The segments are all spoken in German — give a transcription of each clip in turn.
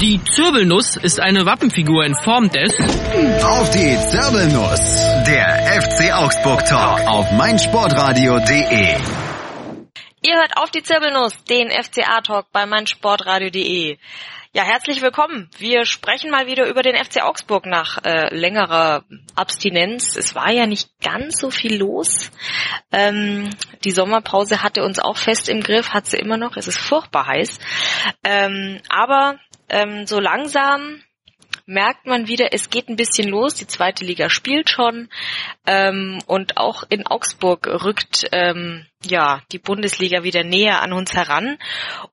Die Zirbelnuss ist eine Wappenfigur in Form des Auf die Zirbelnuss, der FC Augsburg Talk auf meinsportradio.de. Ihr hört auf die Zirbelnuss, den FCA-Talk bei meinsportradio.de. Ja, herzlich willkommen. Wir sprechen mal wieder über den FC Augsburg nach äh, längerer Abstinenz. Es war ja nicht ganz so viel los. Ähm, die Sommerpause hatte uns auch fest im Griff, hat sie immer noch. Es ist furchtbar heiß. Ähm, aber ähm, so langsam merkt man wieder, es geht ein bisschen los. Die zweite Liga spielt schon ähm, und auch in Augsburg rückt ähm, ja die Bundesliga wieder näher an uns heran.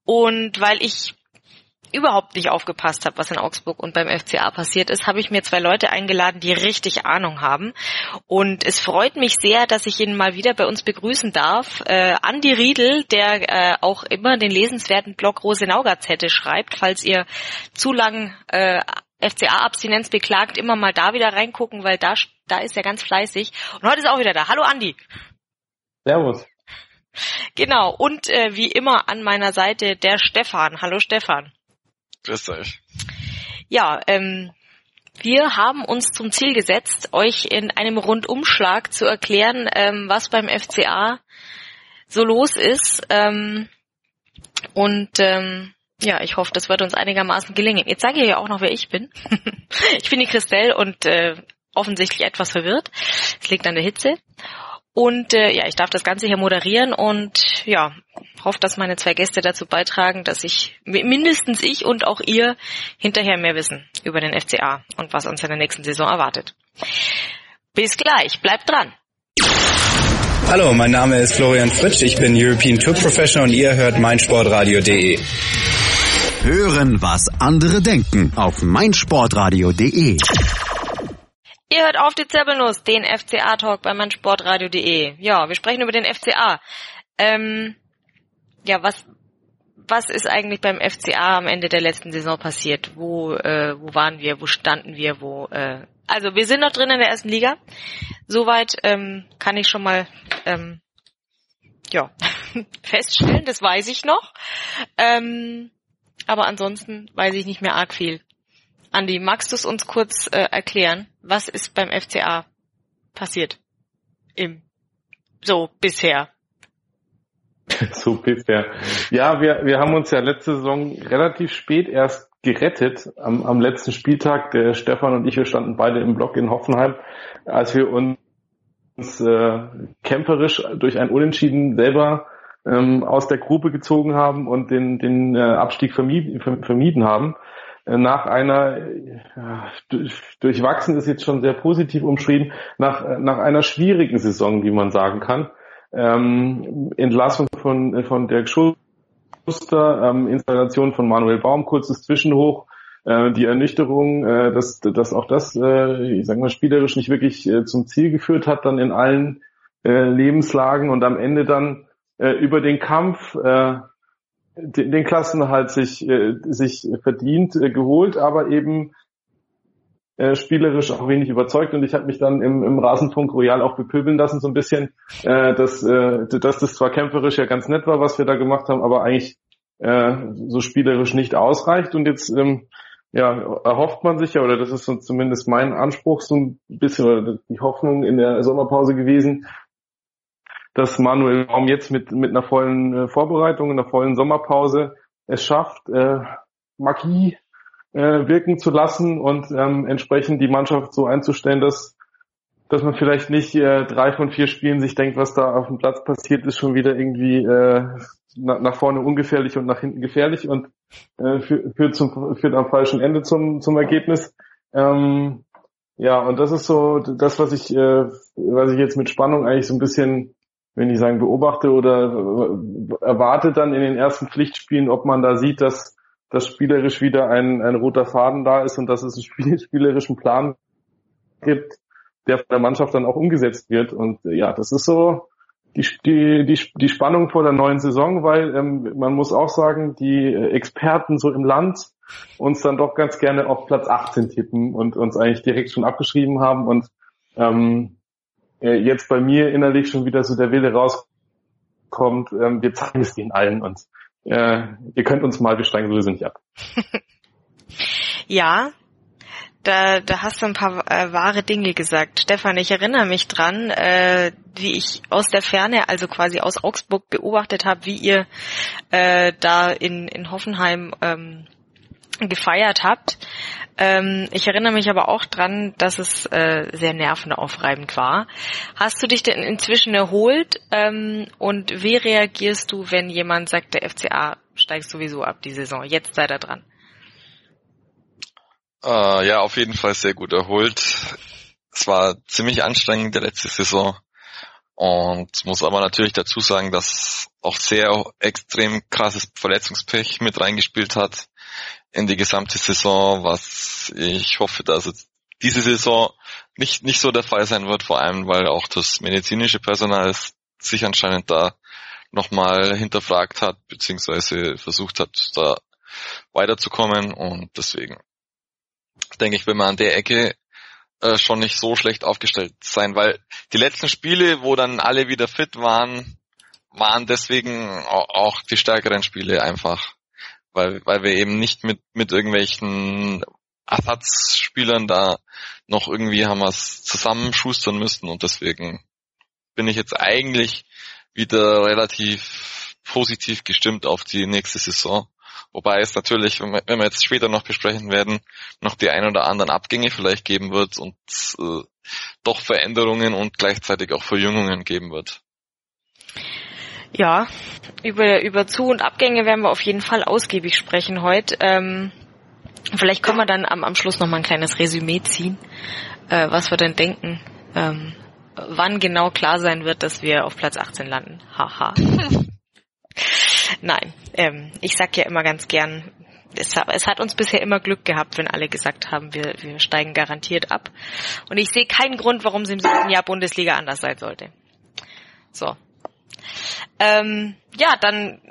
Und weil ich überhaupt nicht aufgepasst habe, was in Augsburg und beim FCA passiert ist, habe ich mir zwei Leute eingeladen, die richtig Ahnung haben. Und es freut mich sehr, dass ich ihn mal wieder bei uns begrüßen darf. Äh, Andi Riedel, der äh, auch immer den lesenswerten Blog Rosenau Gazette schreibt, falls ihr zu lang äh, FCA-Abstinenz beklagt, immer mal da wieder reingucken, weil da, da ist er ganz fleißig. Und heute ist er auch wieder da. Hallo Andi. Servus. Genau, und äh, wie immer an meiner Seite der Stefan. Hallo Stefan. Grüß euch. Ja, ähm, wir haben uns zum Ziel gesetzt, euch in einem Rundumschlag zu erklären, ähm, was beim FCA so los ist. Ähm, und ähm, ja, ich hoffe, das wird uns einigermaßen gelingen. Jetzt sage ich ja auch noch, wer ich bin. ich bin die Christelle und äh, offensichtlich etwas verwirrt. Es liegt an der Hitze. Und äh, ja, ich darf das Ganze hier moderieren und ja, hoffe, dass meine zwei Gäste dazu beitragen, dass ich mindestens ich und auch ihr hinterher mehr wissen über den FCA und was uns in der nächsten Saison erwartet. Bis gleich, bleibt dran. Hallo, mein Name ist Florian Fritsch, ich bin European Tour Professional und ihr hört meinsportradio.de. Hören, was andere denken auf meinsportradio.de. Ihr hört auf die Zirbelnuss, den FCA-Talk bei meinsportradio.de. Ja, wir sprechen über den FCA. Ähm, ja, was, was ist eigentlich beim FCA am Ende der letzten Saison passiert? Wo, äh, wo waren wir? Wo standen wir? Wo, äh, also wir sind noch drin in der ersten Liga. Soweit ähm, kann ich schon mal ähm, ja, feststellen, das weiß ich noch. Ähm, aber ansonsten weiß ich nicht mehr arg viel. Andi, magst du es uns kurz äh, erklären? Was ist beim FCA passiert? Im so bisher. so bisher. Ja, wir, wir haben uns ja letzte Saison relativ spät erst gerettet. Am, am letzten Spieltag, der Stefan und ich, wir standen beide im Block in Hoffenheim, als wir uns äh, kämpferisch durch ein Unentschieden selber ähm, aus der Gruppe gezogen haben und den, den äh, Abstieg vermieden, vermieden haben. Nach einer, durchwachsen ist jetzt schon sehr positiv umschrieben, nach, nach einer schwierigen Saison, wie man sagen kann. Ähm, Entlassung von, von Dirk Schuster, ähm, Installation von Manuel Baum, kurzes Zwischenhoch, äh, die Ernüchterung, äh, dass, dass auch das, äh, ich sag mal, spielerisch nicht wirklich äh, zum Ziel geführt hat, dann in allen äh, Lebenslagen und am Ende dann äh, über den Kampf äh, den, den Klassenerhalt sich, äh, sich verdient, äh, geholt, aber eben äh, spielerisch auch wenig überzeugt. Und ich habe mich dann im, im Rasenfunk Royal auch bepöbeln lassen so ein bisschen, äh, dass, äh, dass das zwar kämpferisch ja ganz nett war, was wir da gemacht haben, aber eigentlich äh, so spielerisch nicht ausreicht. Und jetzt ähm, ja, erhofft man sich ja, oder das ist so zumindest mein Anspruch so ein bisschen, oder die Hoffnung in der Sommerpause gewesen, dass Manuel Baum jetzt mit, mit einer vollen äh, Vorbereitung, einer vollen Sommerpause es schafft, äh, Magie äh, wirken zu lassen und ähm, entsprechend die Mannschaft so einzustellen, dass dass man vielleicht nicht äh, drei von vier Spielen sich denkt, was da auf dem Platz passiert, ist schon wieder irgendwie äh, nach, nach vorne ungefährlich und nach hinten gefährlich und äh, führt, führt, zum, führt am falschen Ende zum, zum Ergebnis. Ähm, ja, und das ist so das, was ich, äh, was ich jetzt mit Spannung eigentlich so ein bisschen wenn ich sagen, beobachte oder erwarte dann in den ersten Pflichtspielen, ob man da sieht, dass dass spielerisch wieder ein, ein roter Faden da ist und dass es einen spielerischen Plan gibt, der von der Mannschaft dann auch umgesetzt wird. Und ja, das ist so die, die, die, die Spannung vor der neuen Saison, weil ähm, man muss auch sagen, die Experten so im Land uns dann doch ganz gerne auf Platz 18 tippen und uns eigentlich direkt schon abgeschrieben haben. Und ähm, äh, jetzt bei mir innerlich schon wieder so der Wille rauskommt, ähm, wir zeigen es den allen und äh, ihr könnt uns mal, wir steigen sowieso nicht ab. Ja, da, da hast du ein paar äh, wahre Dinge gesagt. Stefan, ich erinnere mich dran, äh, wie ich aus der Ferne, also quasi aus Augsburg, beobachtet habe, wie ihr äh, da in, in Hoffenheim ähm, gefeiert habt. Ähm, ich erinnere mich aber auch dran, dass es äh, sehr nervenaufreibend war. Hast du dich denn inzwischen erholt? Ähm, und wie reagierst du, wenn jemand sagt, der FCA steigt sowieso ab die Saison? Jetzt sei da dran. Äh, ja, auf jeden Fall sehr gut erholt. Es war ziemlich anstrengend der letzte Saison. Und muss aber natürlich dazu sagen, dass auch sehr extrem krasses Verletzungspech mit reingespielt hat in die gesamte Saison, was ich hoffe, dass es diese Saison nicht, nicht so der Fall sein wird, vor allem weil auch das medizinische Personal sich anscheinend da nochmal hinterfragt hat, beziehungsweise versucht hat, da weiterzukommen. Und deswegen denke ich, wenn man an der Ecke äh, schon nicht so schlecht aufgestellt sein, weil die letzten Spiele, wo dann alle wieder fit waren, waren deswegen auch die stärkeren Spiele einfach weil, weil wir eben nicht mit, mit irgendwelchen Ersatzspielern da noch irgendwie haben wir es zusammenschustern müssen und deswegen bin ich jetzt eigentlich wieder relativ positiv gestimmt auf die nächste Saison. Wobei es natürlich, wenn wir, jetzt später noch besprechen werden, noch die ein oder anderen Abgänge vielleicht geben wird und äh, doch Veränderungen und gleichzeitig auch Verjüngungen geben wird. Ja, über, über Zu- und Abgänge werden wir auf jeden Fall ausgiebig sprechen heute. Ähm, vielleicht können wir dann am, am Schluss noch mal ein kleines Resümee ziehen, äh, was wir denn denken, ähm, wann genau klar sein wird, dass wir auf Platz 18 landen. Haha. Nein, ähm, ich sag ja immer ganz gern, es hat, es hat uns bisher immer Glück gehabt, wenn alle gesagt haben, wir, wir steigen garantiert ab. Und ich sehe keinen Grund, warum es im siebten Jahr Bundesliga anders sein sollte. So, ähm, ja, dann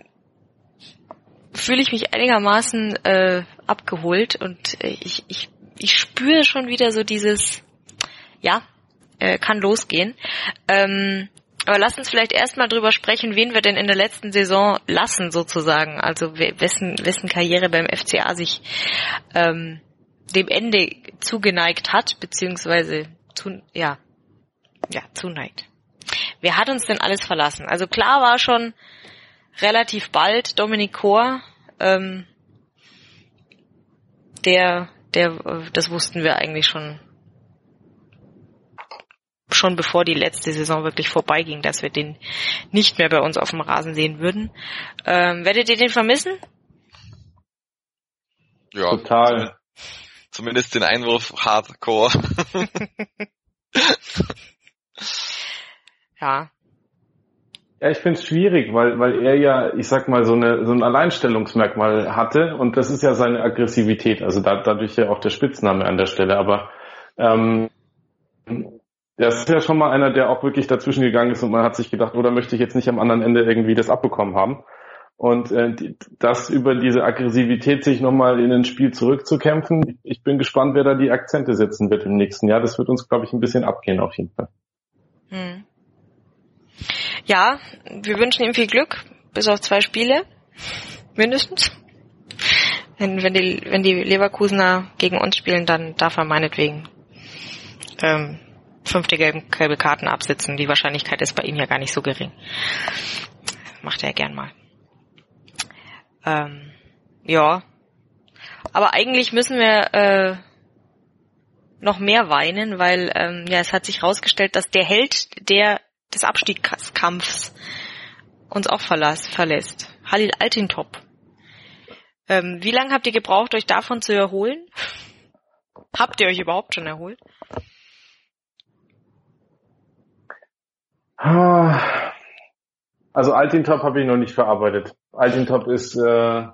fühle ich mich einigermaßen äh, abgeholt und äh, ich, ich, ich spüre schon wieder so dieses, ja, äh, kann losgehen. Ähm, aber lass uns vielleicht erstmal drüber sprechen, wen wir denn in der letzten Saison lassen, sozusagen. Also wessen, wessen Karriere beim FCA sich ähm, dem Ende zugeneigt hat, beziehungsweise zu, ja, ja, zuneigt. Wer hat uns denn alles verlassen? Also klar war schon relativ bald Dominik Kor, ähm, der, der, das wussten wir eigentlich schon, schon bevor die letzte Saison wirklich vorbeiging, dass wir den nicht mehr bei uns auf dem Rasen sehen würden. Ähm, werdet ihr den vermissen? Ja, total. Zumindest den Einwurf Hardcore. Ja. Ja, ich finde es schwierig, weil, weil er ja, ich sag mal, so, eine, so ein Alleinstellungsmerkmal hatte und das ist ja seine Aggressivität, also da, dadurch ja auch der Spitzname an der Stelle, aber ähm, das ist ja schon mal einer, der auch wirklich dazwischen gegangen ist und man hat sich gedacht, oder möchte ich jetzt nicht am anderen Ende irgendwie das abbekommen haben. Und äh, das über diese Aggressivität sich nochmal in ein Spiel zurückzukämpfen, ich bin gespannt, wer da die Akzente setzen wird im nächsten Jahr. Das wird uns, glaube ich, ein bisschen abgehen auf jeden Fall. Hm. Ja, wir wünschen ihm viel Glück, bis auf zwei Spiele, mindestens. Wenn, wenn, die, wenn die Leverkusener gegen uns spielen, dann darf er meinetwegen ähm, fünfte gelbe, gelbe Karten absitzen. Die Wahrscheinlichkeit ist bei ihm ja gar nicht so gering. Macht er gern mal. Ähm, ja. Aber eigentlich müssen wir äh, noch mehr weinen, weil ähm, ja es hat sich herausgestellt, dass der Held, der des Abstiegskampfs uns auch verlass, verlässt. Halil Altintop. Ähm, wie lange habt ihr gebraucht, euch davon zu erholen? Habt ihr euch überhaupt schon erholt? Also Altintop habe ich noch nicht verarbeitet. Altintop ist äh,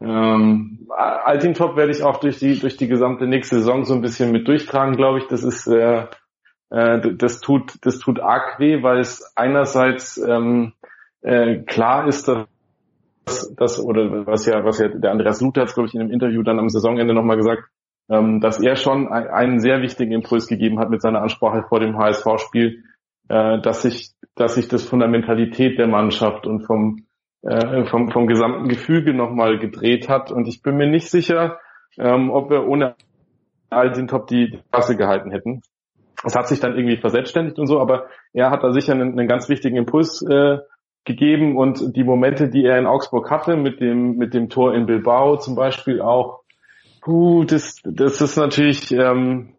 ähm, Altintop werde ich auch durch die durch die gesamte nächste Saison so ein bisschen mit durchtragen, glaube ich. Das ist äh, äh, das tut, das tut arg weh, weil es einerseits ähm, äh, klar ist, dass das oder was ja, was ja der Andreas Luther hat, glaube ich, in einem Interview dann am Saisonende nochmal gesagt, ähm, dass er schon ein, einen sehr wichtigen Impuls gegeben hat mit seiner Ansprache vor dem HSV-Spiel, äh, dass sich, dass sich das von der Mentalität der Mannschaft und vom, äh, vom, vom gesamten Gefüge nochmal gedreht hat. Und ich bin mir nicht sicher, ähm, ob wir ohne all den Top die Klasse gehalten hätten. Es hat sich dann irgendwie verselbstständigt und so, aber er hat da sicher einen, einen ganz wichtigen Impuls äh, gegeben und die Momente, die er in Augsburg hatte, mit dem, mit dem Tor in Bilbao zum Beispiel auch, puh, das, das ist natürlich, ähm,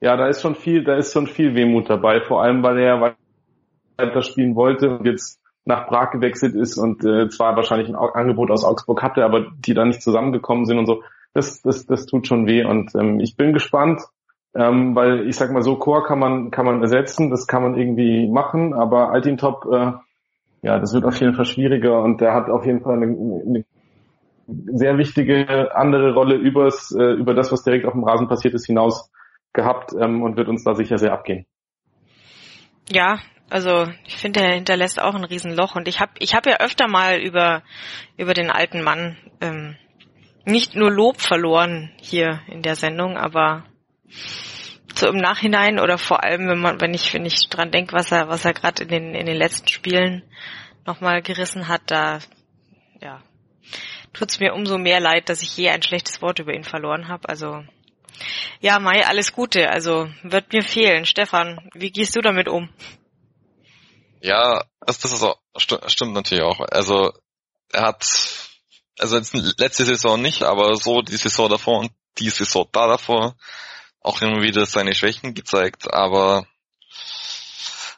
ja, da ist schon viel, da ist schon viel Wehmut dabei, vor allem weil er weiter spielen wollte und jetzt nach Prag gewechselt ist und äh, zwar wahrscheinlich ein Angebot aus Augsburg hatte, aber die da nicht zusammengekommen sind und so. Das, das, das tut schon weh und ähm, ich bin gespannt, ähm, weil ich sag mal so, Chor kann man kann man ersetzen, das kann man irgendwie machen, aber Altintop, äh, ja, das wird auf jeden Fall schwieriger und der hat auf jeden Fall eine, eine sehr wichtige andere Rolle übers, äh, über das, was direkt auf dem Rasen passiert ist, hinaus gehabt ähm, und wird uns da sicher sehr abgehen. Ja, also ich finde, er hinterlässt auch ein Riesenloch und ich habe ich hab ja öfter mal über über den alten Mann ähm, nicht nur Lob verloren hier in der Sendung, aber so im Nachhinein oder vor allem, wenn man, wenn ich, wenn ich dran denke, was er, was er gerade in den, in den letzten Spielen nochmal gerissen hat, da, ja, tut's mir umso mehr leid, dass ich je ein schlechtes Wort über ihn verloren habe. Also, ja, Mai, alles Gute. Also, wird mir fehlen. Stefan, wie gehst du damit um? Ja, das, das ist auch, stimmt natürlich auch. Also, er hat, also letzte Saison nicht, aber so die Saison davor und die Saison da davor auch immer wieder seine Schwächen gezeigt, aber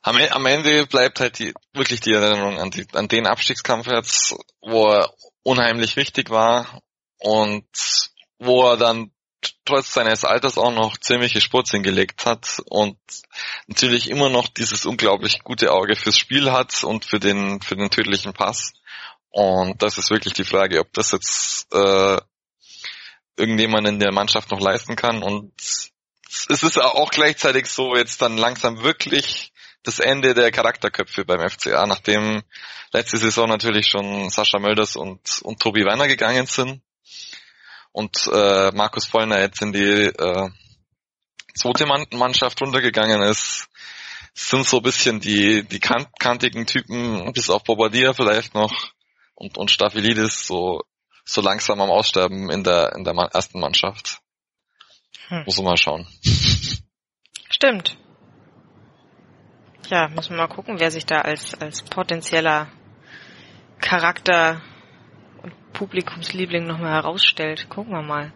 am, e-, am Ende bleibt halt die, wirklich die Erinnerung an, die, an den Abstiegskampf jetzt, wo er unheimlich wichtig war und wo er dann trotz seines Alters auch noch ziemliche Spurz hingelegt hat und natürlich immer noch dieses unglaublich gute Auge fürs Spiel hat und für den, für den tödlichen Pass. Und das ist wirklich die Frage, ob das jetzt äh, irgendjemand in der Mannschaft noch leisten kann. Und es ist auch gleichzeitig so jetzt dann langsam wirklich das Ende der Charakterköpfe beim FCA, nachdem letzte Saison natürlich schon Sascha Mölders und, und Tobi Werner gegangen sind und äh, Markus Vollner jetzt in die äh, zweite Mannschaft runtergegangen ist, sind so ein bisschen die, die kant kantigen Typen, bis auf Bobadilla vielleicht noch und, und Staphylidis so so langsam am Aussterben in der, in der ersten Mannschaft. Hm. Muss man mal schauen. Stimmt. Ja, müssen wir mal gucken, wer sich da als, als potenzieller Charakter und Publikumsliebling nochmal herausstellt. Gucken wir mal.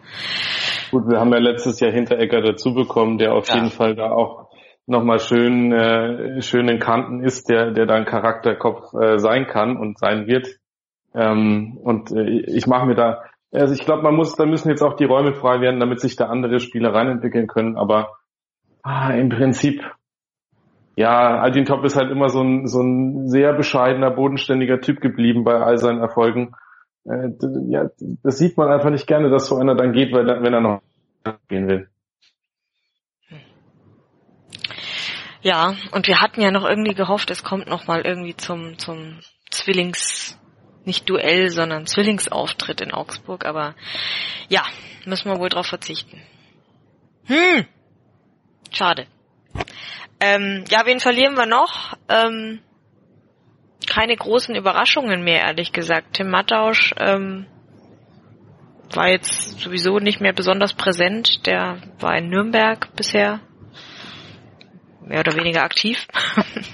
Gut, wir haben ja letztes Jahr Hinteregger dazu bekommen, der auf ja. jeden Fall da auch nochmal schön, äh, schön in Kanten ist, der, der da ein Charakterkopf äh, sein kann und sein wird. Ähm, und äh, ich mache mir da, also ich glaube, man muss, da müssen jetzt auch die Räume frei werden, damit sich da andere Spieler reinentwickeln können. Aber ah, im Prinzip, ja, Aldin Top ist halt immer so ein, so ein sehr bescheidener, bodenständiger Typ geblieben bei all seinen Erfolgen. Äh, ja, das sieht man einfach nicht gerne, dass so einer dann geht, weil, wenn er noch gehen will. Ja, und wir hatten ja noch irgendwie gehofft, es kommt noch mal irgendwie zum, zum Zwillings, nicht Duell, sondern Zwillingsauftritt in Augsburg, aber ja, müssen wir wohl drauf verzichten. Hm, schade. Ähm, ja, wen verlieren wir noch? Ähm, keine großen Überraschungen mehr, ehrlich gesagt. Tim Mattausch ähm, war jetzt sowieso nicht mehr besonders präsent. Der war in Nürnberg bisher mehr oder weniger aktiv.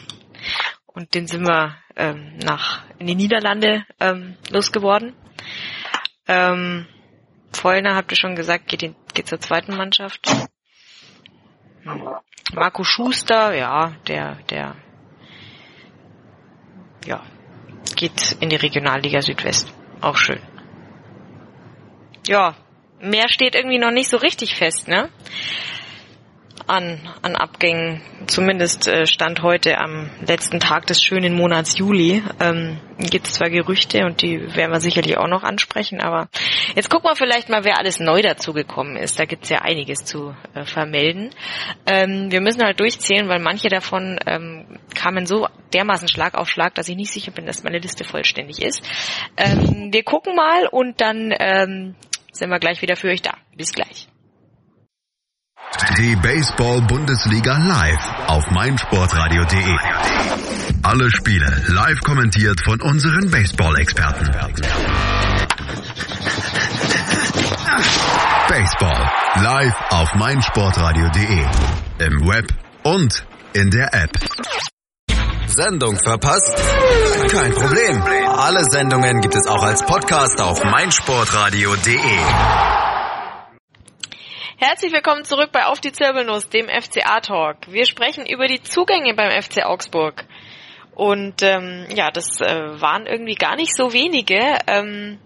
Und den sind wir ähm, nach in die Niederlande ähm, losgeworden. Ähm, Vollner, habt ihr schon gesagt, geht, in, geht zur zweiten Mannschaft. Hm. Marco Schuster, ja, der, der, ja, geht in die Regionalliga Südwest. Auch schön. Ja, mehr steht irgendwie noch nicht so richtig fest, ne? An, an Abgängen, zumindest äh, Stand heute am letzten Tag des schönen Monats Juli. Ähm, gibt es zwar Gerüchte und die werden wir sicherlich auch noch ansprechen, aber jetzt gucken wir vielleicht mal, wer alles neu dazugekommen ist. Da gibt es ja einiges zu äh, vermelden. Ähm, wir müssen halt durchzählen, weil manche davon ähm, kamen so dermaßen Schlag auf Schlag, dass ich nicht sicher bin, dass meine Liste vollständig ist. Ähm, wir gucken mal und dann ähm, sind wir gleich wieder für euch da. Bis gleich. Die Baseball-Bundesliga live auf meinsportradio.de. Alle Spiele live kommentiert von unseren Baseball-Experten. Baseball. Live auf meinsportradio.de. Im Web und in der App. Sendung verpasst? Kein Problem. Alle Sendungen gibt es auch als Podcast auf meinsportradio.de. Herzlich willkommen zurück bei Auf die Zirbelnuss, dem FCA-Talk. Wir sprechen über die Zugänge beim FC Augsburg. Und ähm, ja, das äh, waren irgendwie gar nicht so wenige. Ähm,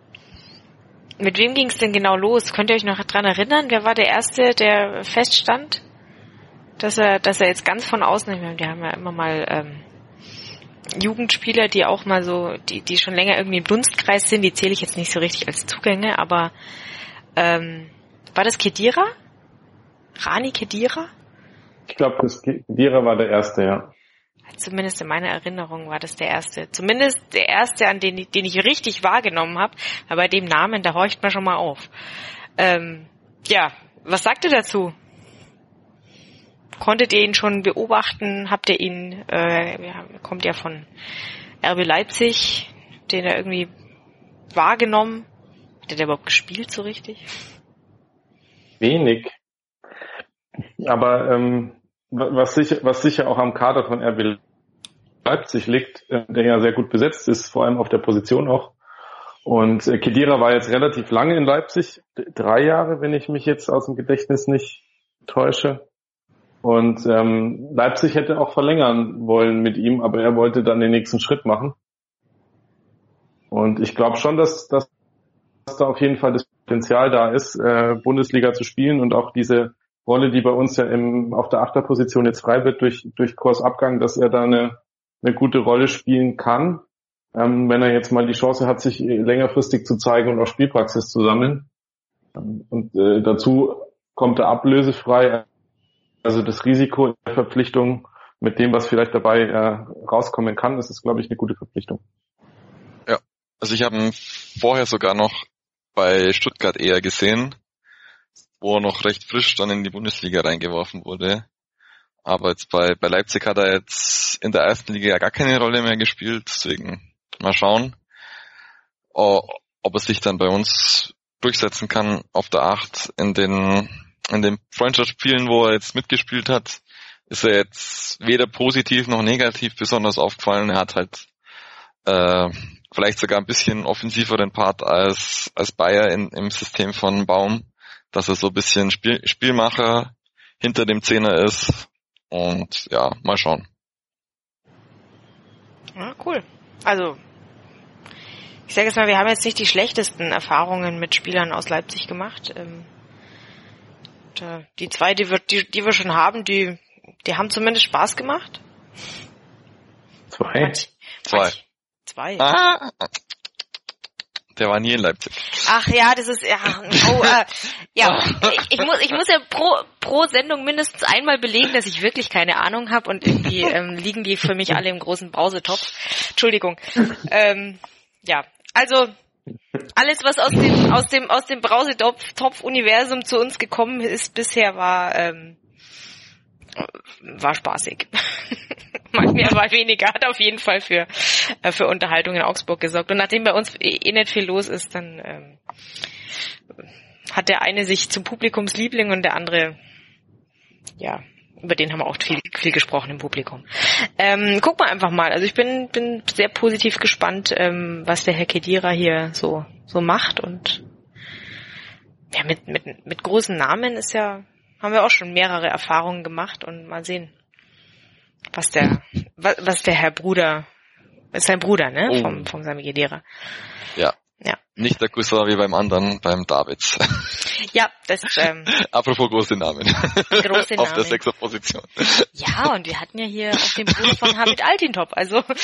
mit wem ging es denn genau los? Könnt ihr euch noch dran erinnern? Wer war der Erste, der feststand? Dass er, dass er jetzt ganz von außen, wir haben ja immer mal ähm, Jugendspieler, die auch mal so, die, die schon länger irgendwie im Dunstkreis sind, die zähle ich jetzt nicht so richtig als Zugänge, aber ähm, war das Kedira? Rani Kedira? Ich glaube, das Kedira war der erste, ja. Zumindest in meiner Erinnerung war das der erste. Zumindest der erste, an den, den ich richtig wahrgenommen habe. Aber bei dem Namen, da horcht man schon mal auf. Ähm, ja, was sagt ihr dazu? Konntet ihr ihn schon beobachten? Habt ihr ihn, äh, ja, kommt ja von RB Leipzig, den er irgendwie wahrgenommen? Hat er überhaupt gespielt so richtig? Wenig. Aber ähm, was sicher, was sicher auch am Kader von RB Leipzig liegt, äh, der ja sehr gut besetzt ist, vor allem auf der Position auch. Und äh, Kedira war jetzt relativ lange in Leipzig, drei Jahre, wenn ich mich jetzt aus dem Gedächtnis nicht täusche. Und ähm, Leipzig hätte auch verlängern wollen mit ihm, aber er wollte dann den nächsten Schritt machen. Und ich glaube schon, dass, dass da auf jeden Fall das Potenzial da ist, äh, Bundesliga zu spielen und auch diese Rolle, die bei uns ja im, auf der Achterposition jetzt frei wird durch, durch Kursabgang, dass er da eine, eine gute Rolle spielen kann, ähm, wenn er jetzt mal die Chance hat, sich längerfristig zu zeigen und auch Spielpraxis zu sammeln. Und äh, dazu kommt er ablösefrei, also das Risiko der Verpflichtung mit dem, was vielleicht dabei äh, rauskommen kann, ist, glaube ich, eine gute Verpflichtung. Ja, also ich habe ihn vorher sogar noch bei Stuttgart eher gesehen, wo er noch recht frisch dann in die Bundesliga reingeworfen wurde. Aber jetzt bei, bei Leipzig hat er jetzt in der ersten Liga ja gar keine Rolle mehr gespielt, deswegen mal schauen, ob er sich dann bei uns durchsetzen kann auf der Acht in den, in den Freundschaftsspielen, wo er jetzt mitgespielt hat, ist er jetzt weder positiv noch negativ besonders aufgefallen. Er hat halt äh, vielleicht sogar ein bisschen offensiveren Part als, als Bayer in, im System von Baum dass er so ein bisschen Spiel, Spielmacher hinter dem Zehner ist. Und ja, mal schauen. Ja, cool. Also, ich sage jetzt mal, wir haben jetzt nicht die schlechtesten Erfahrungen mit Spielern aus Leipzig gemacht. Ähm, die zwei, die wir, die, die wir schon haben, die, die haben zumindest Spaß gemacht. Zwei. Manch, Zwei. Manch, zwei. Ah, der war nie in Leipzig. Ach ja, das ist ja, oh, äh, ja, ich, muss, ich muss ja pro pro Sendung mindestens einmal belegen, dass ich wirklich keine Ahnung habe und irgendwie ähm, liegen die für mich alle im großen Brausetopf. Entschuldigung. Ähm, ja, also alles, was aus dem aus dem aus dem Brausetopf-Universum zu uns gekommen ist bisher, war ähm, war spaßig. mal mehr, mal weniger, hat auf jeden Fall für, äh, für Unterhaltung in Augsburg gesorgt. Und nachdem bei uns eh, nicht viel los ist, dann ähm, hat der eine sich zum Publikumsliebling und der andere, ja, über den haben wir auch viel, viel gesprochen im Publikum. Ähm, guck mal einfach mal. Also ich bin, bin sehr positiv gespannt, ähm, was der Herr Kedira hier so, so macht und ja, mit, mit, mit großen Namen ist ja, haben wir auch schon mehrere Erfahrungen gemacht und mal sehen, was der, was, was der Herr Bruder, ist sein Bruder, ne, Oh. vom, vom Sami Khedira. Ja. Ja. Nicht der Cousin wie beim anderen, beim Davids. Ja, das, ähm, Apropos große Namen. Große Auf der Namen. Sechserposition. ja, und wir hatten ja hier auch den Bruder von Hamid Altintop, also.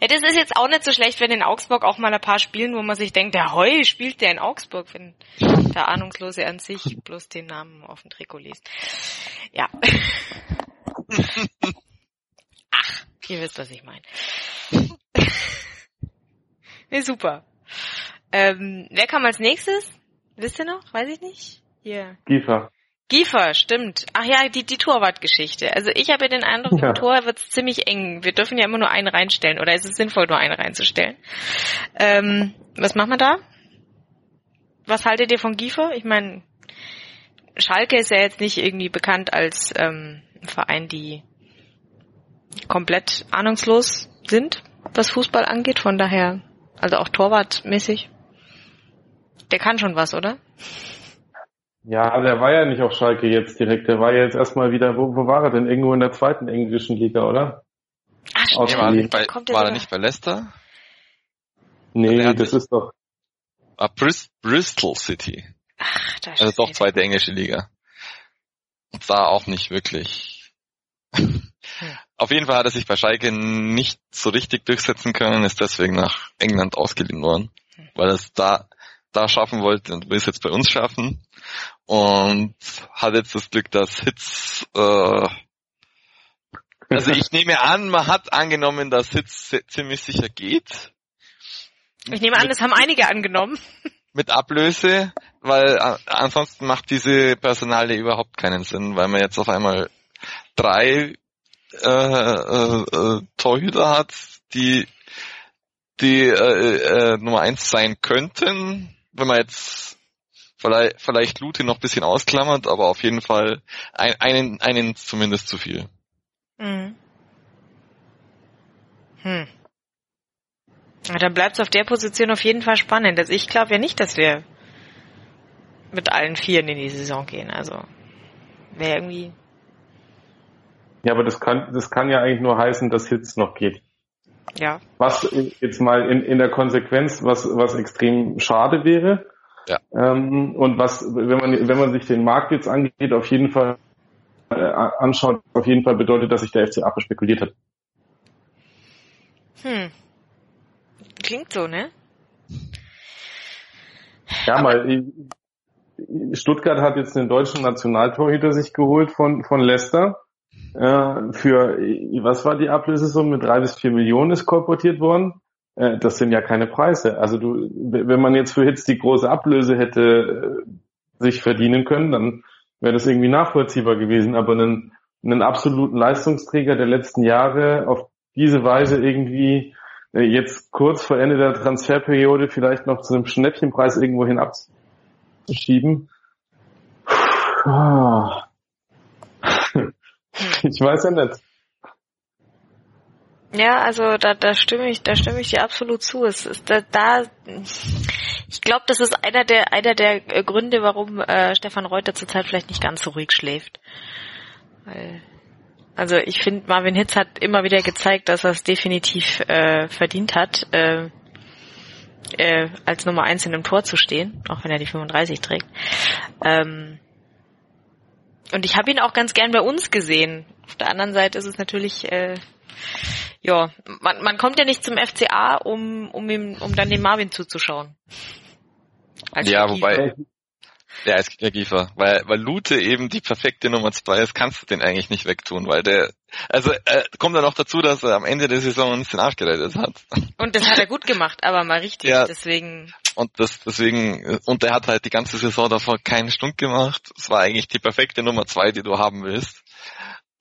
Ja, das ist jetzt auch nicht so schlecht, wenn in Augsburg auch mal ein paar spielen, wo man sich denkt, der Heu spielt der in Augsburg, wenn der Ahnungslose an sich bloß den Namen auf dem Trikot liest. Ja. Ach, ihr wisst, was ich meine. Nee, super. Ähm, wer kam als nächstes? Wisst ihr noch? Weiß ich nicht. Hier. Giefer. Giefer, stimmt. Ach ja, die, die Torwartgeschichte. Also ich habe ja den Eindruck, Ja. im Tor wird's ziemlich eng. Wir dürfen ja immer nur einen reinstellen. Oder ist es sinnvoll, nur einen reinzustellen? Ähm, was machen wir da? was haltet ihr von Giefer? Ich meine, Schalke ist ja jetzt nicht irgendwie bekannt als ähm, Verein, die komplett ahnungslos sind, was Fußball angeht. Von daher, also auch torwartmäßig. Der kann schon was, oder? Ja, der war ja nicht auf Schalke jetzt direkt. Der war ja jetzt erstmal wieder, wo, wo war er denn? Irgendwo in der zweiten englischen Liga, oder? Ach, stimmt. war, er die- nicht bei, war er nicht bei Leicester? Nee, hat das ist doch. Ah, Bris Bristol City. Ach, da Also doch zweite englische Liga. Und da auch nicht wirklich. Auf jeden Fall hat er sich bei Schalke nicht so richtig durchsetzen können, ist deswegen nach England ausgeliehen worden, weil er es da, da schaffen wollte und will es jetzt bei uns schaffen. Und hat jetzt das Glück, dass Hitz, äh, also ich nehme an, man hat angenommen, dass Hitz se- ziemlich sicher geht. Ich nehme an, das haben einige angenommen. mit Ablöse, weil äh, ansonsten macht diese Personalie überhaupt keinen Sinn, weil man jetzt auf einmal drei äh, äh, äh, Torhüter hat, die die äh, äh, Nummer eins sein könnten, wenn man jetzt vielleicht, vielleicht Lute noch ein bisschen ausklammert, aber auf jeden Fall ein, einen, einen zumindest zu viel. Mhm. Hm. Ja, dann bleibt es auf der Position auf jeden Fall spannend. Also ich glaube ja nicht, dass wir mit allen Vieren in die Saison gehen. Also wäre irgendwie. Ja, aber das kann, das kann ja eigentlich nur heißen, dass Hitz noch geht. Ja. Was jetzt mal in, in der Konsequenz, was, was extrem schade wäre. Ja. Ähm, und was, wenn man, wenn man sich den Markt jetzt angeht, auf jeden Fall äh, anschaut, auf jeden Fall bedeutet, dass sich der FC Ape spekuliert hat. Hm. Klingt so, ne? Ja, mal, Stuttgart hat jetzt den deutschen Nationaltorhüter sich geholt von, von Leicester. Äh, für, äh, was war die Ablösesumme? Drei bis vier Millionen ist kolportiert worden. Äh, das sind ja keine Preise. Also du, wenn man jetzt für Hitz die große Ablöse hätte äh, sich verdienen können, dann wäre das irgendwie nachvollziehbar gewesen. Aber einen, einen absoluten Leistungsträger der letzten Jahre auf diese Weise irgendwie äh, jetzt kurz vor Ende der Transferperiode vielleicht noch zu einem Schnäppchenpreis irgendwo hin abzuschieben. Ah. Ich weiß ja nicht. Ja, also da, da stimme ich, da stimme ich dir absolut zu. Es ist da, da ich glaube, das ist einer der einer der äh, Gründe, warum äh, Stefan Reuter zurzeit vielleicht nicht ganz so ruhig schläft. Weil, also ich finde, Marvin Hitz hat immer wieder gezeigt, dass er es definitiv äh, verdient hat, äh, äh, als Nummer eins in einem Tor zu stehen, auch wenn er die 35 trägt. Ähm, und ich habe ihn auch ganz gern bei uns gesehen. Auf der anderen Seite ist es natürlich, äh, ja, man, man kommt ja nicht zum FCA, um, um, ihm, um dann dem Marvin zuzuschauen. Als Ja, wobei, der ist Giefer, weil, weil Lute eben die perfekte Nummer zwei ist, kannst du den eigentlich nicht wegtun, weil der, also äh, kommt dann noch dazu, dass er am Ende der Saison uns den Arsch gerettet hat. Und das hat er gut gemacht, aber mal richtig. Ja. Deswegen, Und das deswegen, und der hat halt die ganze Saison davor keinen Stunk gemacht. Es war eigentlich die perfekte Nummer zwei, die du haben willst.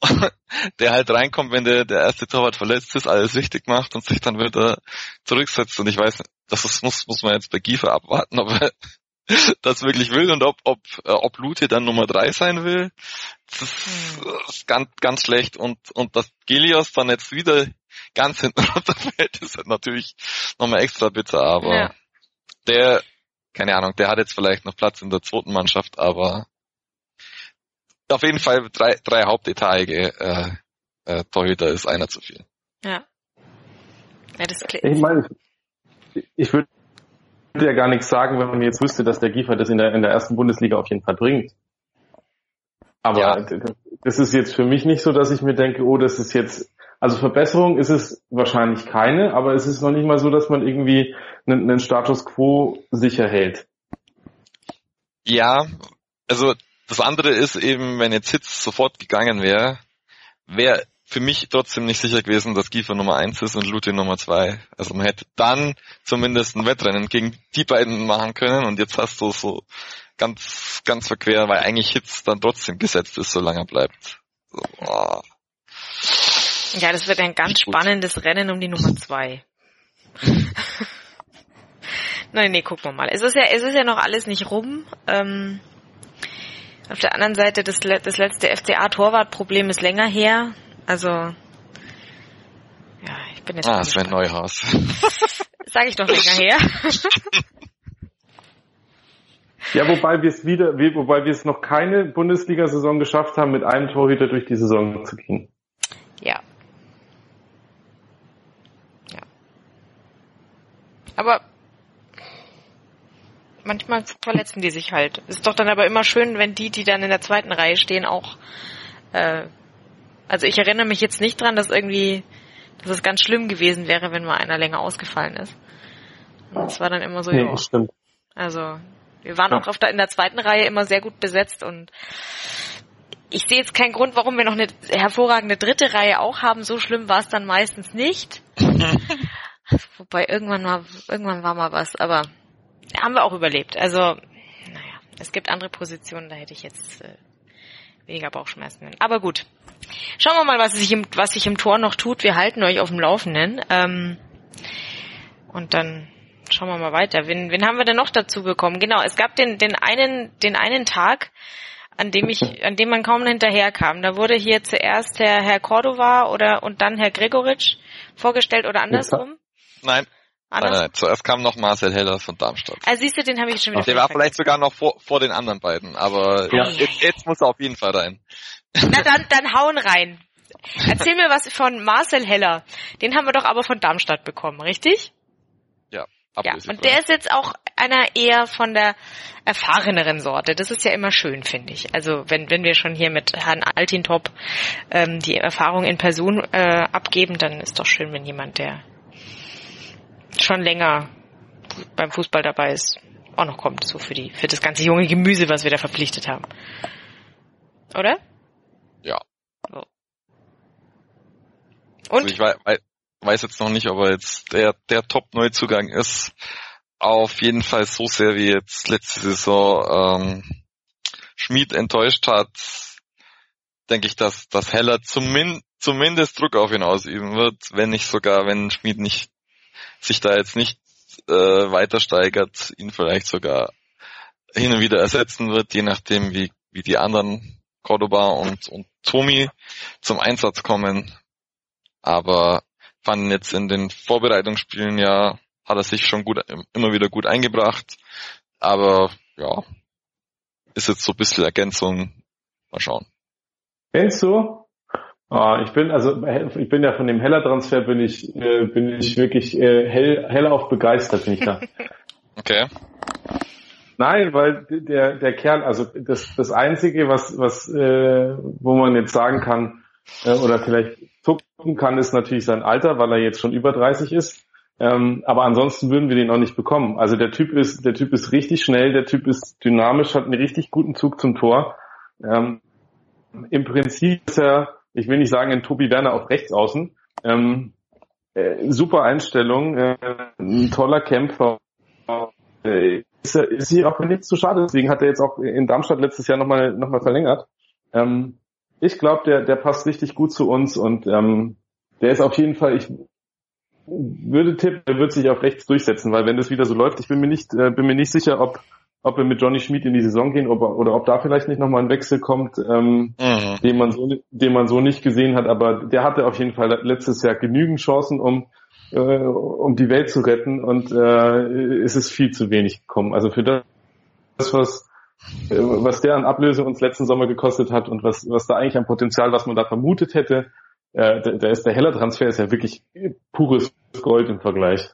der halt reinkommt, wenn der, der erste Torwart verletzt ist, alles richtig macht und sich dann wieder zurücksetzt. Und ich weiß, das ist, muss, muss man jetzt bei Giefer abwarten, ob er das wirklich will und ob, ob, äh, ob Lute dann Nummer drei sein will. Das ist, das ist ganz, ganz schlecht. Und, und dass Gelios dann jetzt wieder ganz hinten runterfällt, ist halt natürlich nochmal extra bitter, aber Ja. Der, keine Ahnung, der hat jetzt vielleicht noch Platz in der zweiten Mannschaft, aber auf jeden Fall drei, drei hauptetagige äh, äh, Torhüter ist einer zu viel. ja. Ja, das klingt. Ich meine, ich, ich würde ja gar nichts sagen, wenn man jetzt wüsste, dass der Giefer das in der, in der ersten Bundesliga auf jeden Fall bringt. Aber Ja. das ist jetzt für mich nicht so, dass ich mir denke, oh, das ist jetzt, also Verbesserung ist es wahrscheinlich keine, aber es ist noch nicht mal so, dass man irgendwie einen, einen Status quo sicher hält. Ja, also das andere ist eben, wenn jetzt Hitz sofort gegangen wäre, wäre für mich trotzdem nicht sicher gewesen, dass Giefer Nummer eins ist und Lute Nummer zwei. Also man hätte dann zumindest ein Wettrennen gegen die beiden machen können und jetzt hast du so ganz, ganz verquer, weil eigentlich Hitz dann trotzdem gesetzt ist, solange er bleibt. So, oh. Ja, das wird ein ganz Nicht gut. spannendes Rennen um die Nummer zwei. Nein, nee, gucken wir mal. Es ist ja, es ist ja noch alles nicht rum. Ähm, auf der anderen Seite, das, das letzte FCA-Torwartproblem ist länger her. Also, ja, ich bin jetzt. Ah, Sven Neuhaus. Sag ich doch länger her. Ja, wobei wir es wieder, wobei wir es noch keine Bundesliga-Saison geschafft haben, mit einem Torhüter durch die Saison zu gehen. Ja. Aber manchmal verletzen die sich halt. Ist doch dann aber immer schön, wenn die, die dann in der zweiten Reihe stehen, auch. Äh, also ich erinnere mich jetzt nicht dran, dass irgendwie, dass es ganz schlimm gewesen wäre, wenn mal einer länger ausgefallen ist. Und es war dann immer so. Nee, ja. stimmt. Also wir waren auch auf der, in der zweiten Reihe immer sehr gut besetzt und ich sehe jetzt keinen Grund, warum wir noch eine hervorragende dritte Reihe auch haben. So schlimm war es dann meistens nicht. Wobei irgendwann war, irgendwann war mal was, aber haben wir auch überlebt. Also, naja, es gibt andere Positionen, da hätte ich jetzt äh, weniger Bauchschmerzen. Aber gut. Schauen wir mal, was sich im, was sich im Tor noch tut. Wir halten euch auf dem Laufenden. Ähm, und dann schauen wir mal weiter. Wen, wen haben wir denn noch dazu bekommen? Genau, es gab den, den einen, den einen Tag, an dem ich, an dem man kaum hinterherkam. Da wurde hier zuerst Herr, Herr Cordova oder und dann Herr Gregoritsch vorgestellt oder andersrum? Nein. Nein, nein, zuerst kam noch Marcel Heller von Darmstadt. Also siehst du, den habe ich schon wieder Der war vielleicht sogar noch vor, vor den anderen beiden, aber Ja. jetzt, jetzt muss er auf jeden Fall rein. Na dann, dann hauen rein. Erzähl mir was von Marcel Heller. Den haben wir doch aber von Darmstadt bekommen, richtig? Ja, Ja, und der ist jetzt auch einer eher von der erfahreneren Sorte. Das ist ja immer schön, finde ich. Also wenn, wenn wir schon hier mit Herrn Altintop ähm, die Erfahrung in Person äh, abgeben, dann ist doch schön, wenn jemand, der schon länger beim Fußball dabei ist, auch noch kommt, so für die, für das ganze junge Gemüse, was wir da verpflichtet haben. Oder? Ja. So. Also Und? ich wei wei weiß jetzt noch nicht, ob er jetzt der, der Top-Neuzugang ist. Auf jeden Fall so sehr wie jetzt letzte Saison ähm, Schmid enttäuscht hat, denke ich, dass, dass Heller zumin zumindest Druck auf ihn ausüben wird, wenn nicht sogar, wenn Schmid nicht sich da jetzt nicht äh, weiter steigert, ihn vielleicht sogar hin und wieder ersetzen wird, je nachdem wie, wie die anderen Cordoba und, und Tomi zum Einsatz kommen. Aber fanden jetzt in den Vorbereitungsspielen ja, hat er sich schon gut, immer wieder gut eingebracht. Aber ja, ist jetzt so ein bisschen Ergänzung. Mal schauen. Du? Ah, ich bin also ich bin ja von dem Heller Transfer bin ich äh, bin ich wirklich äh, hell hellauf begeistert bin ich da. Okay. Nein, weil der der Kerl also das das einzige was was äh, wo man jetzt sagen kann äh, oder vielleicht gucken kann ist natürlich sein Alter, weil er jetzt schon über 30 ist. Ähm, aber ansonsten würden wir den auch nicht bekommen. Also der Typ ist der Typ ist richtig schnell, der Typ ist dynamisch, hat einen richtig guten Zug zum Tor. Ähm, Im Prinzip ist er ich will nicht sagen ein Tobi Werner auf rechts außen. Ähm, äh, super Einstellung, äh, ein toller Kämpfer. Äh, ist, ist hier auch nichts zu schade, deswegen hat er jetzt auch in Darmstadt letztes Jahr nochmal noch mal verlängert. Ähm, ich glaube, der, der passt richtig gut zu uns und ähm, der ist auf jeden Fall, ich würde tippen, er wird sich auf rechts durchsetzen, weil wenn das wieder so läuft, ich bin mir nicht, äh, bin mir nicht sicher, ob ob wir mit Johnny Schmid in die Saison gehen ob, er- oder ob da vielleicht nicht nochmal ein Wechsel kommt. Ähm, Mhm. den man so den man so nicht gesehen hat, aber der hatte auf jeden Fall letztes Jahr genügend Chancen, um äh, um die Welt zu retten und äh, es ist viel zu wenig gekommen. Also für das was äh, was der an Ablöse uns letzten Sommer gekostet hat und was was da eigentlich an Potenzial, was man da vermutet hätte, äh, da, da ist der Heller Transfer ist ja wirklich pures Gold im Vergleich.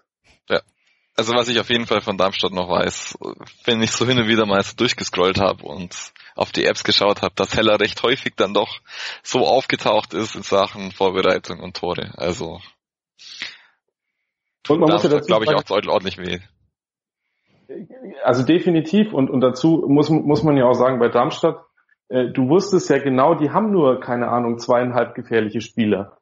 Also was ich auf jeden Fall von Darmstadt noch weiß, wenn ich so hin und wieder mal so durchgescrollt habe und auf die Apps geschaut habe, dass Heller recht häufig dann doch so aufgetaucht ist in Sachen Vorbereitung und Tore. Also Und man muss ja dazu glaube ich auch ordentlich weh. Also definitiv und, und dazu muss, muss man ja auch sagen, bei Darmstadt, äh, du wusstest ja genau, die haben nur, keine Ahnung, zweieinhalb gefährliche Spieler.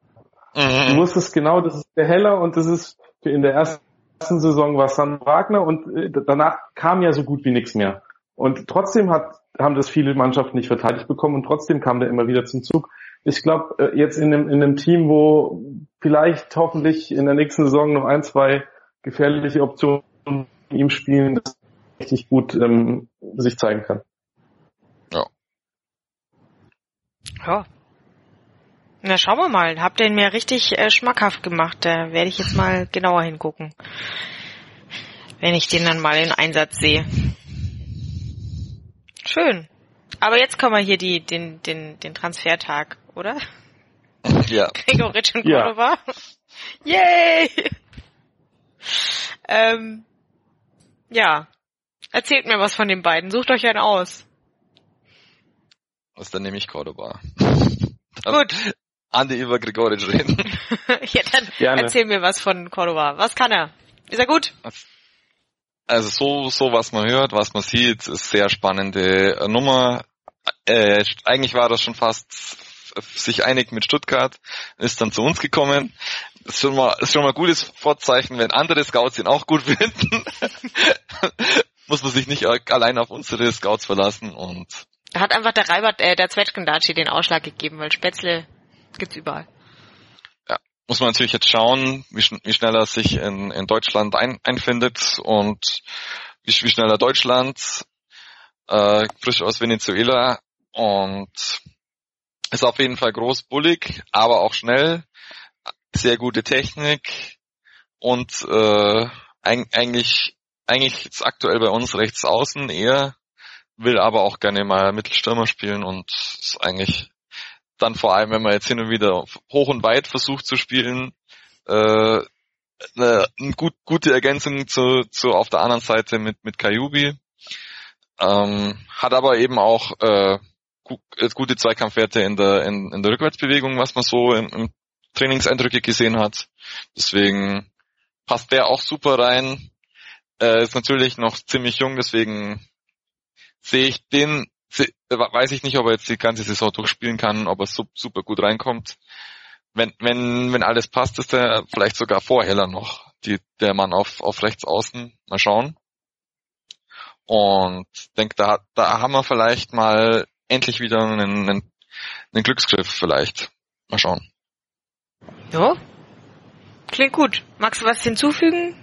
Du Mhm. wusstest genau, das ist der Heller und das ist für in der ersten Saison war San Wagner und äh, danach kam ja so gut wie nichts mehr. Und trotzdem hat, haben das viele Mannschaften nicht verteidigt bekommen und trotzdem kam der immer wieder zum Zug. Ich glaube, äh, jetzt in einem, in einem Team, wo vielleicht hoffentlich in der nächsten Saison noch ein, zwei gefährliche Optionen ihm spielen, das richtig gut ähm, sich zeigen kann. Ja. Ja. Na, schauen wir mal. Habt ihr ihn mir richtig äh, schmackhaft gemacht. Da werde ich jetzt mal genauer hingucken. Wenn ich den dann mal in Einsatz sehe. Schön. Aber jetzt kommen wir hier die, den, den, den Transfertag, oder? Ja. Gregoritsch und Ja. Cordova. Yay! ähm, ja. Erzählt mir was von den beiden. Sucht euch einen aus. Ist dann nämlich Cordoba. Gut. Andi über Gregoritsch reden. ja, dann Gerne. erzähl mir was von Cordova. Was kann er? Ist er gut? Also so, so was man hört, was man sieht, ist sehr spannende Nummer. Äh, eigentlich war das schon fast sich einig mit Stuttgart, ist dann zu uns gekommen. Das ist schon mal, ist schon mal ein gutes Vorzeichen, wenn andere Scouts ihn auch gut finden. Muss man sich nicht allein auf unsere Scouts verlassen und Da hat einfach der Reibert, äh, der Zwetschgendatschi den Ausschlag gegeben, weil Spätzle gibt's überall. muss man natürlich jetzt schauen, wie, schn wie schnell er sich in, in Deutschland ein einfindet und wie, wie schnell er Deutschland äh, frisch aus Venezuela und ist auf jeden Fall groß, bullig, aber auch schnell, sehr gute Technik und äh, eig eigentlich eigentlich jetzt aktuell bei uns rechts außen eher, will aber auch gerne mal Mittelstürmer spielen und ist eigentlich dann vor allem, wenn man jetzt hin und wieder hoch und weit versucht zu spielen, äh, eine, gut, gute Ergänzung zu, zu auf der anderen Seite mit mit Kayubi. Ähm, hat aber eben auch äh, äh, gute Zweikampfwerte in der in, in der Rückwärtsbewegung, was man so im, im Trainingseindrücke gesehen hat. Deswegen passt der auch super rein. Äh, ist natürlich noch ziemlich jung, deswegen sehe ich den weiß ich nicht, ob er jetzt die ganze Saison durchspielen kann, ob er su- super gut reinkommt. Wenn, wenn, wenn alles passt, ist er vielleicht sogar vor Heller noch, die, der Mann auf, auf rechts außen. Mal schauen. Und denke, da, da haben wir vielleicht mal endlich wieder einen, einen, einen Glücksgriff vielleicht. Mal schauen. Ja. Klingt gut. Magst du was hinzufügen,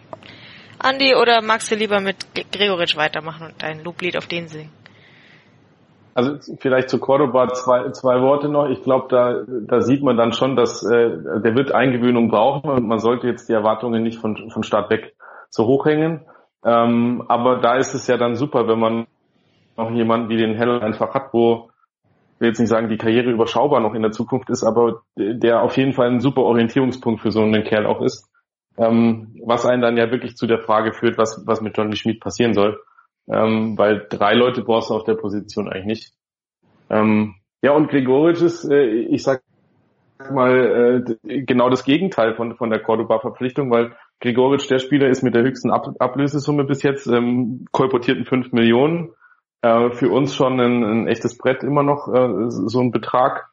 Andi, oder magst du lieber mit Gregoritsch weitermachen und dein Loblied auf den singen? Also vielleicht zu Cordoba zwei, zwei Worte noch. Ich glaube, da, da sieht man dann schon, dass äh, der wird Eingewöhnung brauchen und man sollte jetzt die Erwartungen nicht von, von Start weg so hoch hängen. Ähm, aber da ist es ja dann super, wenn man noch jemanden wie den Heller einfach hat, wo ich will jetzt nicht sagen, die Karriere überschaubar noch in der Zukunft ist, aber der auf jeden Fall ein super Orientierungspunkt für so einen Kerl auch ist. Ähm, was einen dann ja wirklich zu der Frage führt, was, was mit Johnny Schmid passieren soll. Ähm, weil drei Leute brauchst du auf der Position eigentlich nicht. Ähm, ja, und Gregoritsch ist, äh, ich sag mal, äh, genau das Gegenteil von, von der Cordoba-Verpflichtung, weil Gregoritsch der Spieler ist mit der höchsten Ab Ablösesumme bis jetzt, ähm, kolportierten 5 Millionen. Äh, für uns schon ein, ein echtes Brett immer noch, äh, so ein Betrag,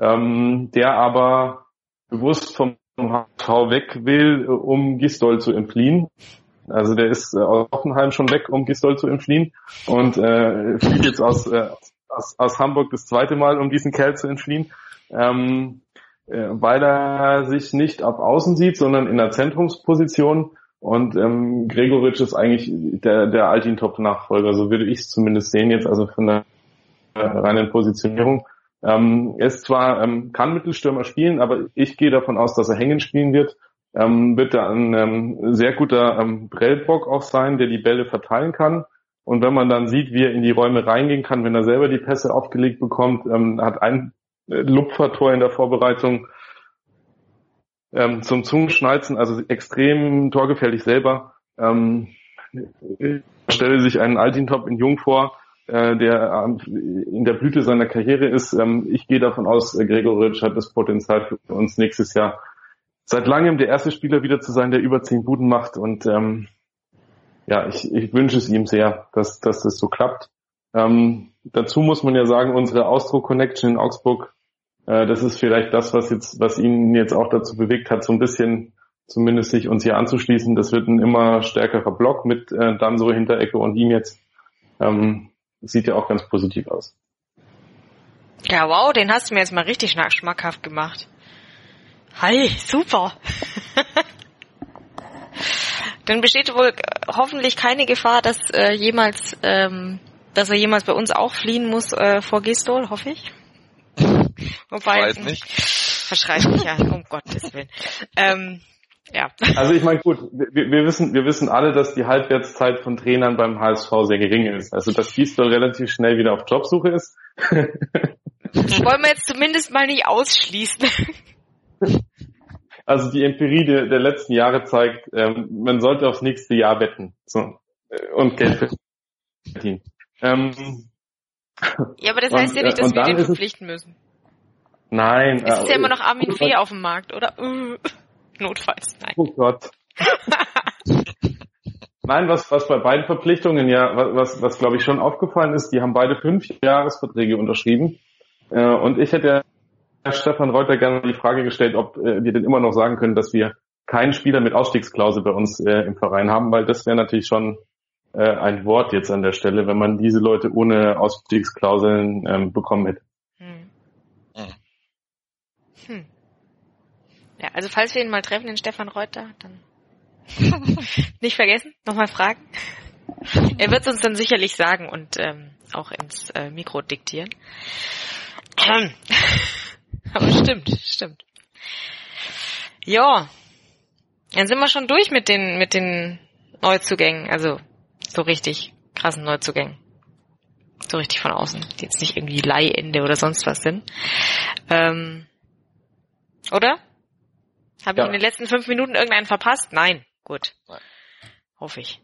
ähm, der aber bewusst vom HV weg will, äh, um Gistol zu entfliehen. Also der ist äh, aus Hoffenheim schon weg, um Gistol zu entfliehen und äh, fliegt jetzt aus, äh, aus, aus Hamburg das zweite Mal, um diesen Kerl zu entfliehen, ähm, äh, weil er sich nicht auf Außen sieht, sondern in der Zentrumsposition. Und ähm, Gregoritsch ist eigentlich der, der Altintop-Nachfolger, so würde ich es zumindest sehen jetzt, also von der reinen Positionierung. Ähm, er ist zwar, ähm, kann Mittelstürmer spielen, aber ich gehe davon aus, dass er hängen spielen wird. Ähm, wird er ein ähm, sehr guter ähm, Prellbock auch sein, der die Bälle verteilen kann. Und wenn man dann sieht, wie er in die Räume reingehen kann, wenn er selber die Pässe aufgelegt bekommt, ähm, hat ein äh, Lupfertor in der Vorbereitung ähm, zum Zungenschnalzen, also extrem torgefährlich selber. Ähm, stelle sich einen Altintop in Jung vor, äh, der ähm, in der Blüte seiner Karriere ist. Ähm, ich gehe davon aus, äh, Gregoritsch hat das Potenzial für uns nächstes Jahr seit langem der erste Spieler wieder zu sein, der über zehn Buden macht. Und ähm, ja, ich, ich wünsche es ihm sehr, dass, dass das so klappt. Ähm, dazu muss man ja sagen, unsere Austro-Connection in Augsburg, äh, das ist vielleicht das, was jetzt, was ihn jetzt auch dazu bewegt hat, so ein bisschen zumindest sich uns hier anzuschließen. Das wird ein immer stärkerer Block mit äh, dann so Hinterecke und ihm jetzt. Ähm, sieht ja auch ganz positiv aus. Ja, wow, den hast du mir jetzt mal richtig schmackhaft gemacht. Hi, super. Dann besteht wohl hoffentlich keine Gefahr, dass äh, jemals, ähm, dass er jemals bei uns auch fliehen muss äh, vor Gistol, hoffe ich. Wobei, ich weiß nicht. Verschreibt mich ja, um Gottes Willen. Ähm, ja. Also ich meine, gut, wir, wir, wissen, wir wissen alle, dass die Halbwertszeit von Trainern beim HSV sehr gering ist. Also dass Gistol relativ schnell wieder auf Jobsuche ist. Wollen wir jetzt zumindest mal nicht ausschließen. Also die Empirie der, der letzten Jahre zeigt, ähm, man sollte aufs nächste Jahr wetten so, äh, und Geld verdienen. Ähm, ja, aber das heißt und, ja nicht, dass wir den verpflichten müssen. Nein. Es ist äh, ja immer noch Armin Fee auf dem Markt, oder? Uh, notfalls, nein. Oh Gott. Nein, was, was bei beiden Verpflichtungen ja, was, was, was glaube ich schon aufgefallen ist, die haben beide fünf Jahresverträge unterschrieben. Äh, und ich hätte Stefan Reuter gerne die Frage gestellt, ob äh, wir denn immer noch sagen können, dass wir keinen Spieler mit Ausstiegsklausel bei uns äh, im Verein haben, weil das wäre natürlich schon äh, ein Wort jetzt an der Stelle, wenn man diese Leute ohne Ausstiegsklauseln ähm, bekommen hätte. Hm. Hm. Ja, also falls wir ihn mal treffen, den Stefan Reuter, dann nicht vergessen, nochmal fragen. Er wird es uns dann sicherlich sagen und ähm, auch ins äh, Mikro diktieren. Aber stimmt, stimmt. Ja. Dann sind wir schon durch mit den, mit den Neuzugängen. Also, so richtig krassen Neuzugängen. So richtig von außen. Die jetzt nicht irgendwie Leihende oder sonst was sind. Ähm, oder? Habe ja. ich in den letzten fünf Minuten irgendeinen verpasst? Nein. Gut. Nein. Hoffe ich.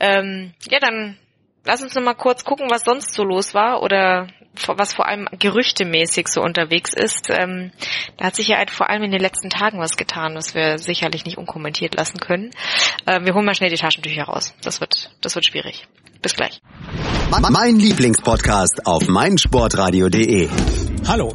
Ähm, ja, dann lass uns noch mal kurz gucken, was sonst so los war oder was vor allem gerüchtemäßig so unterwegs ist. Ähm, da hat sich ja halt vor allem in den letzten Tagen was getan, was wir sicherlich nicht unkommentiert lassen können. Äh, wir holen mal schnell die Taschentücher raus. Das wird, das wird schwierig. Bis gleich. Mein Lieblingspodcast auf meinsportradio.de. Hallo.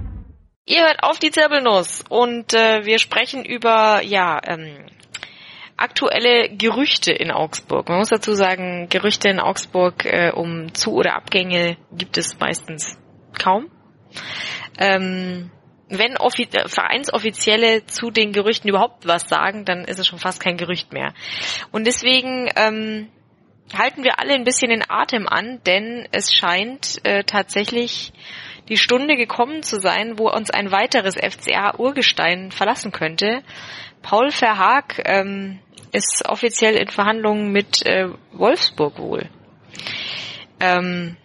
Ihr hört auf die Zirbelnuss und äh, wir sprechen über ja ähm, aktuelle Gerüchte in Augsburg. Man muss dazu sagen, Gerüchte in Augsburg äh, um Zu- oder Abgänge gibt es meistens kaum. Ähm, wenn Offi äh, Vereinsoffizielle zu den Gerüchten überhaupt was sagen, dann ist es schon fast kein Gerücht mehr. Und deswegen ähm, halten wir alle ein bisschen den Atem an, denn es scheint äh, tatsächlich die Stunde gekommen zu sein, wo uns ein weiteres FCA-Urgestein verlassen könnte. Paul Verhaag ähm, ist offiziell in Verhandlungen mit äh, Wolfsburg wohl. Ähm,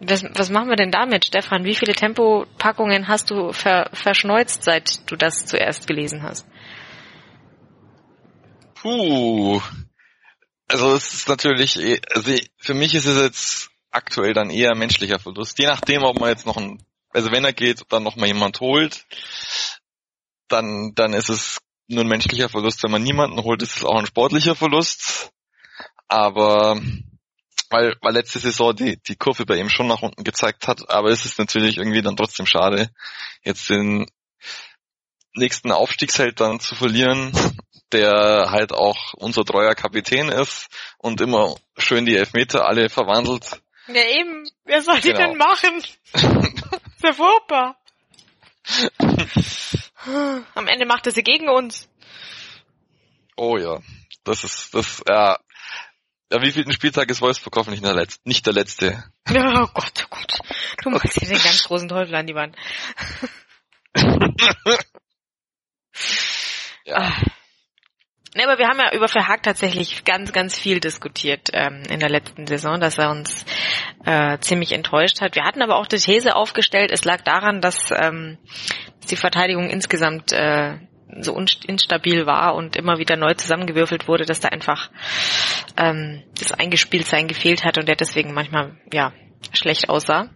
was, was machen wir denn damit, Stefan? Wie viele Tempopackungen hast du ver, verschneuzt, seit du das zuerst gelesen hast? Puh. Also es ist natürlich, also für mich ist es jetzt aktuell dann eher menschlicher Verlust. Je nachdem, ob man jetzt noch ein, also wenn er geht, dann noch mal jemand holt, dann, dann ist es nur ein menschlicher Verlust. Wenn man niemanden holt, ist es auch ein sportlicher Verlust. Aber weil, weil letzte Saison die, die Kurve bei ihm schon nach unten gezeigt hat, aber es ist natürlich irgendwie dann trotzdem schade, jetzt den nächsten Aufstiegsheld dann zu verlieren, der halt auch unser treuer Kapitän ist und immer schön die Elfmeter alle verwandelt. Ja eben, wer soll die genau. denn machen? ist ja furchtbar. Am Ende macht er sie gegen uns. Oh ja, das ist, das, ja. Ja, wie viel Spieltag ist Wolfsburg hoffentlich der letzte, nicht der letzte? Oh Gott, oh Gott. Du machst hier den ganz großen Teufel an die Wand. ja. Ah. Ne, aber wir haben ja über Verhaag tatsächlich ganz, ganz viel diskutiert ähm, in der letzten Saison, dass er uns äh, ziemlich enttäuscht hat. Wir hatten aber auch die These aufgestellt, es lag daran, dass, ähm, dass die Verteidigung insgesamt äh, so instabil war und immer wieder neu zusammengewürfelt wurde, dass da einfach ähm, das Eingespieltsein gefehlt hat und der deswegen manchmal ja schlecht aussah,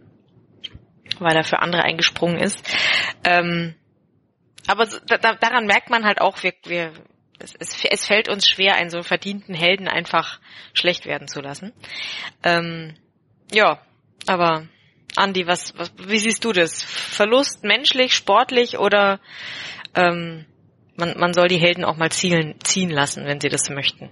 weil er für andere eingesprungen ist. Ähm, aber da, daran merkt man halt auch, wir, wir es, es, es fällt uns schwer, einen so verdienten Helden einfach schlecht werden zu lassen. Ähm, ja, aber Andi, was, was, wie siehst du das? Verlust menschlich, sportlich oder ähm, man, man soll die Helden auch mal zielen, ziehen lassen, wenn sie das möchten?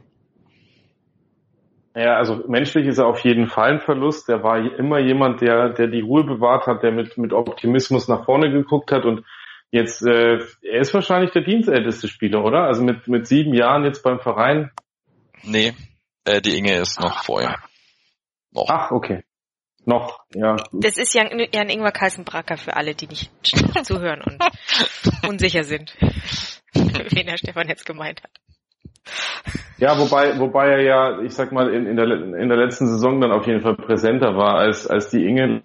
Ja, also menschlich ist er auf jeden Fall ein Verlust. Er war immer jemand, der, der die Ruhe bewahrt hat, der mit, mit Optimismus nach vorne geguckt hat und jetzt, äh, er ist wahrscheinlich der dienstälteste Spieler, oder? Also mit, mit sieben Jahren jetzt beim Verein. Nee, äh, die Inge ist noch vorher. Noch. Ach, okay. Noch, ja. Das ist Jan, Jan Ingwer Kalsenbracker für alle, die nicht zuhören und unsicher sind, wen Herr Stefan jetzt gemeint hat. Ja, wobei, wobei er ja, ich sag mal, in, in, der, in der letzten Saison dann auf jeden Fall präsenter war als, als die Inge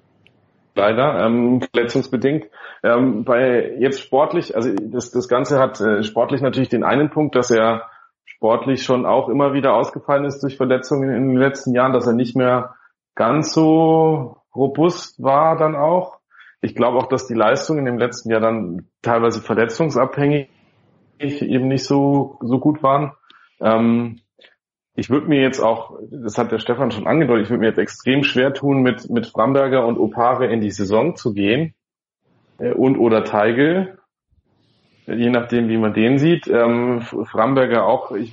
leider, ähm, verletzungsbedingt. Ähm, bei jetzt sportlich, also das, das Ganze hat äh, sportlich natürlich den einen Punkt, dass er sportlich schon auch immer wieder ausgefallen ist durch Verletzungen in den letzten Jahren, dass er nicht mehr ganz so robust war dann auch. Ich glaube auch, dass die Leistungen im letzten Jahr dann teilweise verletzungsabhängig eben nicht so, so gut waren. Ähm, ich würde mir jetzt auch, das hat der Stefan schon angedeutet, ich würde mir jetzt extrem schwer tun, mit, mit Framberger und Opare in die Saison zu gehen. Äh, und oder Teigel, je nachdem, wie man den sieht. Ähm, Framberger auch, ich,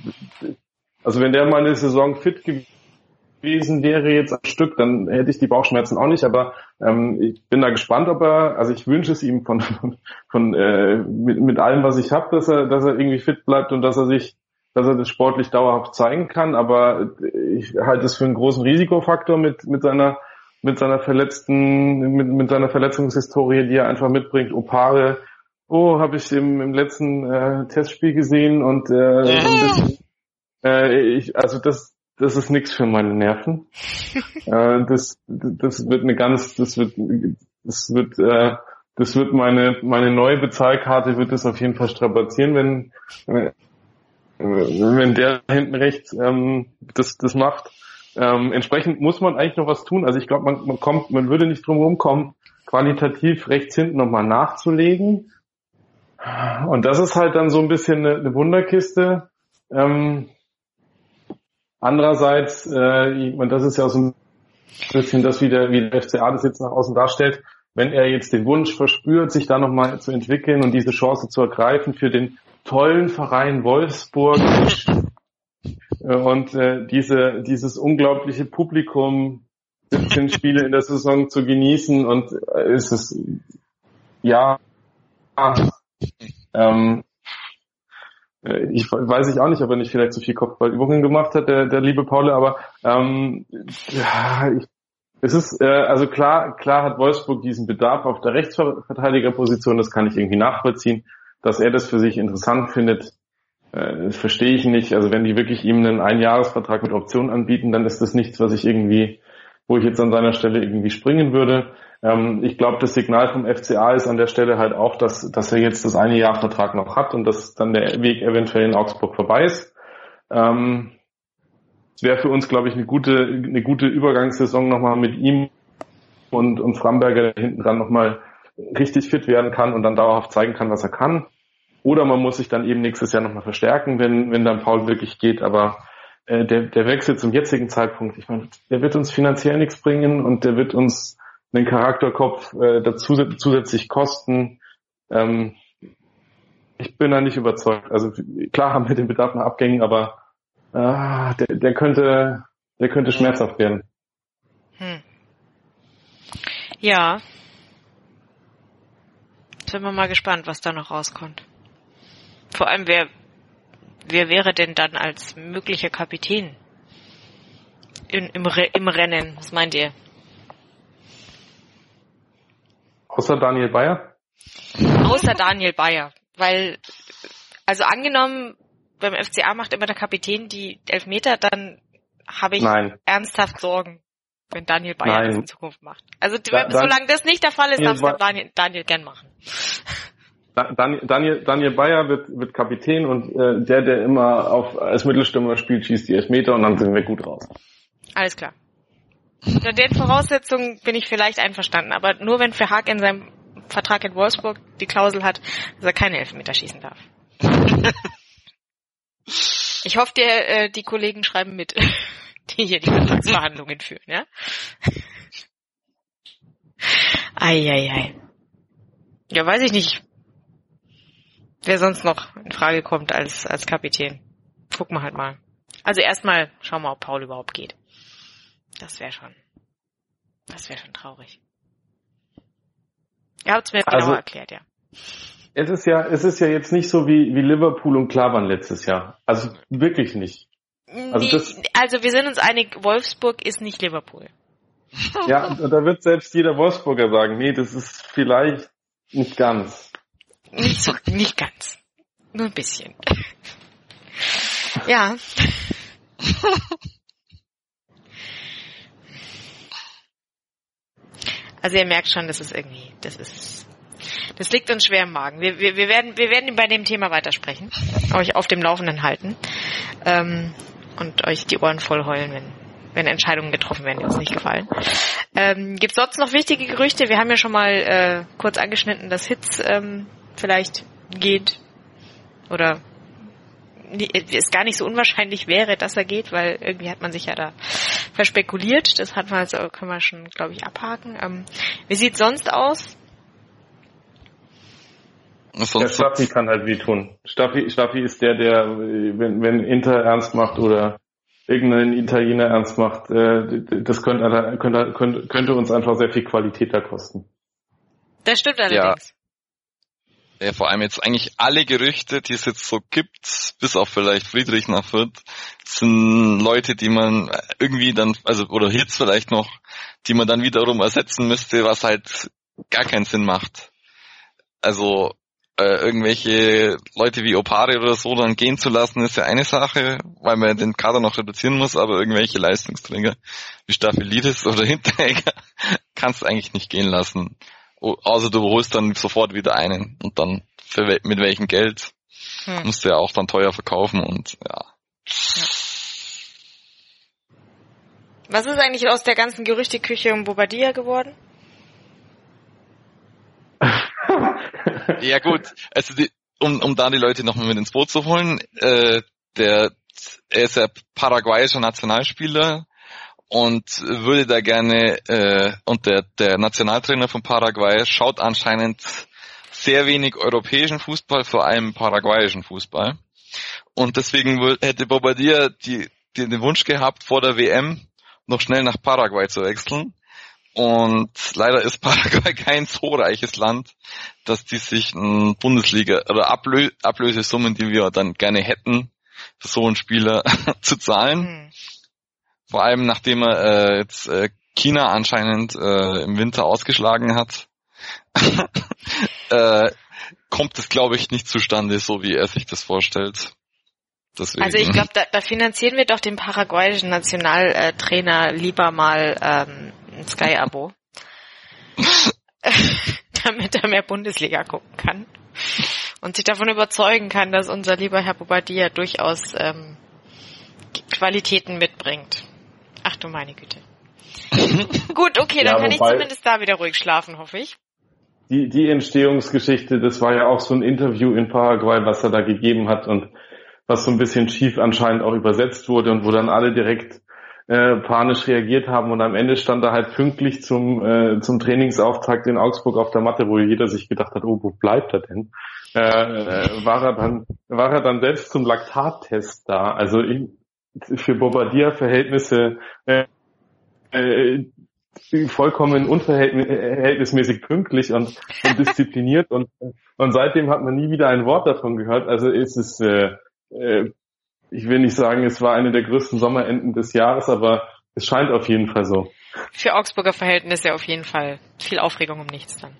also wenn der mal eine Saison fit gewesen wäre jetzt ein Stück, dann hätte ich die Bauchschmerzen auch nicht, aber ähm, ich bin da gespannt, ob er, also ich wünsche es ihm von, von äh, mit, mit allem, was ich habe, dass er, dass er irgendwie fit bleibt und dass er sich, dass er das sportlich dauerhaft zeigen kann, aber ich halte es für einen großen Risikofaktor mit, mit seiner mit seiner verletzten, mit, mit seiner Verletzungshistorie, die er einfach mitbringt. Opare, oh, habe ich im, im letzten äh, Testspiel gesehen und äh, bisschen, äh, ich, also das, das ist nichts für meine Nerven. äh, das, das wird eine ganz, das wird, das wird, äh, das wird meine, meine neue Bezahlkarte wird das auf jeden Fall strapazieren, wenn, wenn der hinten rechts ähm, das, das macht. Ähm, entsprechend muss man eigentlich noch was tun. Also ich glaube, man, man kommt, man würde nicht drum rumkommen, qualitativ rechts hinten nochmal nachzulegen. Und das ist halt dann so ein bisschen eine, eine Wunderkiste. Ähm, Andererseits, äh, das ist ja so ein bisschen das, wie der, wie der FCA das jetzt nach außen darstellt, wenn er jetzt den Wunsch verspürt, sich da nochmal zu entwickeln und diese Chance zu ergreifen für den tollen Verein Wolfsburg. Äh, und äh, diese, dieses unglaubliche Publikum, 17 Spiele in der Saison zu genießen und äh, ist es ja ähm, äh, ich weiß ich auch nicht, ob er nicht vielleicht zu viel Kopfballübungen gemacht hat, der, der liebe Paul, aber ähm, ja, ich, es ist äh, also klar, klar hat Wolfsburg diesen Bedarf auf der Rechtsverteidigerposition, das kann ich irgendwie nachvollziehen, dass er das für sich interessant findet, äh, verstehe ich nicht. Also wenn die wirklich ihm einen Einjahresvertrag mit Option anbieten, dann ist das nichts, was ich irgendwie, wo ich jetzt an seiner Stelle irgendwie springen würde. Ähm, ich glaube, das Signal vom FCA ist an der Stelle halt auch, dass, dass er jetzt das eine Jahr Vertrag noch hat und dass dann der Weg eventuell in Augsburg vorbei ist. Ähm, es wäre für uns, glaube ich, eine gute, eine gute Übergangssaison nochmal mit ihm und, und Framberger hinten dran nochmal richtig fit werden kann und dann dauerhaft zeigen kann, was er kann. Oder man muss sich dann eben nächstes Jahr nochmal verstärken, wenn, wenn dann Paul wirklich geht. Aber äh, der, der Wechsel zum jetzigen Zeitpunkt, ich meine, der wird uns finanziell nichts bringen und der wird uns einen Charakterkopf äh, dazu, zusätzlich kosten. Ähm, ich bin da nicht überzeugt. Also klar haben wir den Bedarf nach Abgängen, aber äh, der, der könnte, der könnte schmerzhaft werden. Hm. Ja. Sind wir mal gespannt, was da noch rauskommt. Vor allem, wer, wer wäre denn dann als möglicher Kapitän in, im, im Rennen? Was meint ihr? Außer Daniel Bayer? Außer Daniel Bayer. Weil, also angenommen, beim FCA macht immer der Kapitän die Elfmeter, dann habe ich Nein. ernsthaft Sorgen, wenn Daniel Bayer Nein. das in Zukunft macht. Also da, solange das nicht der Fall ist, darf es Daniel, Daniel gern machen. Daniel, Daniel, Daniel Bayer wird, wird Kapitän und äh, der, der immer auf als Mittelstürmer spielt, schießt die Elfmeter und dann sind wir gut raus. Alles klar. Unter den Voraussetzungen bin ich vielleicht einverstanden, aber nur wenn für Haag in seinem Vertrag in Wolfsburg die Klausel hat, dass er keine Elfmeter schießen darf. Ich hoffe, der, äh, die Kollegen schreiben mit, die hier die Vertragsverhandlungen führen, ja? Eieiei. Ja, weiß ich nicht, wer sonst noch in Frage kommt als, als Kapitän. Gucken wir halt mal. Also erstmal schauen wir, ob Paul überhaupt geht. Das wäre schon, das wäre schon traurig. Ihr habt es mir Also- genauer erklärt, ja. Es ist ja, es ist ja jetzt nicht so wie, wie Liverpool und Klavan letztes Jahr. Also wirklich nicht. Also das- also wir sind uns einig, Wolfsburg ist nicht Liverpool. Ja, und da wird selbst jeder Wolfsburger sagen, nee, das ist vielleicht nicht ganz. Nicht so, nicht ganz. Nur ein bisschen. Ja. Also ihr merkt schon, das ist irgendwie, das ist, das liegt uns schwer im Magen. Wir, wir, wir werden, wir werden bei dem Thema weitersprechen, euch auf dem Laufenden halten ähm, und euch die Ohren voll heulen, wenn, wenn Entscheidungen getroffen werden, die uns nicht gefallen. Ähm, Gibt sonst noch wichtige Gerüchte? Wir haben ja schon mal äh, kurz angeschnitten, dass Hitz ähm, vielleicht geht oder es gar nicht so unwahrscheinlich wäre, dass er geht, weil irgendwie hat man sich ja da verspekuliert. Das hat man also, können wir schon, glaube ich, abhaken. Ähm, wie sieht's sonst aus? Der Sonst Staffi kann halt wehtun. Staffi, Staffi ist der, der, wenn, wenn Inter ernst macht oder irgendein Italiener ernst macht, äh, das könnte, könnte, könnte, könnte uns einfach sehr viel Qualität da kosten. Das stimmt allerdings. ja, vor allem jetzt eigentlich alle Gerüchte, die es jetzt so gibt, bis auf vielleicht Friedrich nach Fürth, sind Leute, die man irgendwie dann, also oder Hits vielleicht noch, die man dann wiederum ersetzen müsste, was halt gar keinen Sinn macht. Also äh, irgendwelche Leute wie Opare oder so dann gehen zu lassen, ist ja eine Sache, weil man den Kader noch reduzieren muss, aber irgendwelche Leistungsträger wie Staphylides oder Hinteregger kannst du eigentlich nicht gehen lassen. Außer du holst dann sofort wieder einen und dann für wel mit welchem Geld Hm. musst du ja auch dann teuer verkaufen und ja. Was ist eigentlich aus der ganzen Gerüchteküche um Bobadilla geworden? Ja gut, also die, um, um da die Leute nochmal mit ins Boot zu holen, äh, der er ist ja paraguayischer Nationalspieler und würde da gerne äh, und der, der Nationaltrainer von Paraguay schaut anscheinend sehr wenig europäischen Fußball, vor allem paraguayischen Fußball. Und deswegen hätte Bobadilla die, die, den Wunsch gehabt, vor der WM noch schnell nach Paraguay zu wechseln. Und leider ist Paraguay kein so reiches Land, dass die sich ein Bundesliga oder Ablö Ablösesummen, die wir dann gerne hätten, für so einen Spieler zu zahlen. Hm. Vor allem nachdem er äh, jetzt äh, China anscheinend äh, im Winter ausgeschlagen hat, äh, kommt es glaube ich nicht zustande, so wie er sich das vorstellt. Deswegen. Also ich glaube, da, da finanzieren wir doch den paraguayischen Nationaltrainer lieber mal ähm, ein Sky-Abo. damit er mehr Bundesliga gucken kann. Und sich davon überzeugen kann, dass unser lieber Herr Bobadilla durchaus ähm, Qualitäten mitbringt. Ach du meine Güte. Gut, okay, dann Ja, kann ich zumindest da wieder ruhig schlafen, hoffe ich. Die, die Entstehungsgeschichte, das war ja auch so ein Interview in Paraguay, was er da gegeben hat und was so ein bisschen schief anscheinend auch übersetzt wurde und wo dann alle direkt äh, panisch reagiert haben und am Ende stand er halt pünktlich zum, äh, zum Trainingsauftakt in Augsburg auf der Matte, wo jeder sich gedacht hat, oh, wo bleibt er denn? Äh, äh, war er dann, war er dann selbst zum Laktattest da. Also ich, für Bobadilla-Verhältnisse äh, äh, vollkommen unverhältnismäßig pünktlich und, und diszipliniert und, und seitdem hat man nie wieder ein Wort davon gehört. Also ist es, äh, äh, ich will nicht sagen, es war eine der größten Sommerenden des Jahres, aber es scheint auf jeden Fall so. Für Augsburger Verhältnisse auf jeden Fall viel Aufregung um nichts dann.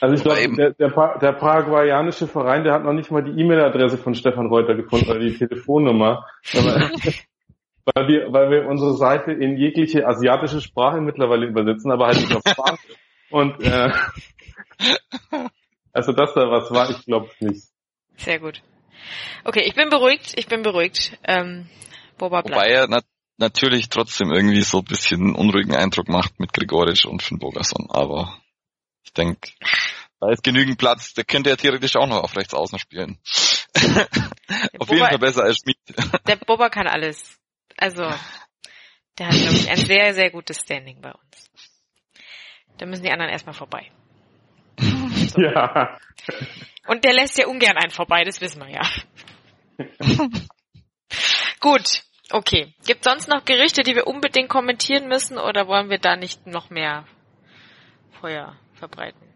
Also ich glaube, der, der, der paraguayanische Verein, der hat noch nicht mal die E-Mail-Adresse von Stefan Reuter gefunden oder die Telefonnummer. Weil wir, weil wir unsere Seite in jegliche asiatische Sprache mittlerweile übersetzen, aber halt nicht auf Spanisch. Und äh, also dass da was war, ich glaube nicht. Sehr gut. Okay, ich bin beruhigt, ich bin beruhigt. Ähm, Boba bleibt. Wobei er nat natürlich trotzdem irgendwie so ein bisschen einen unruhigen Eindruck macht mit Gregoric und Finn Bogason. Aber ich denke, da ist genügend Platz. Der könnte ja theoretisch auch noch auf rechts außen spielen. Auf jeden Fall besser als Schmid. Der Bobber kann alles. Also, der hat, glaube ich, ein sehr, sehr gutes Standing bei uns. Da müssen die anderen erstmal vorbei. Ja. Und der lässt ja ungern einen vorbei, das wissen wir ja. Gut, okay. Gibt sonst noch Gerüchte, die wir unbedingt kommentieren müssen oder wollen wir da nicht noch mehr Feuer verbreiten?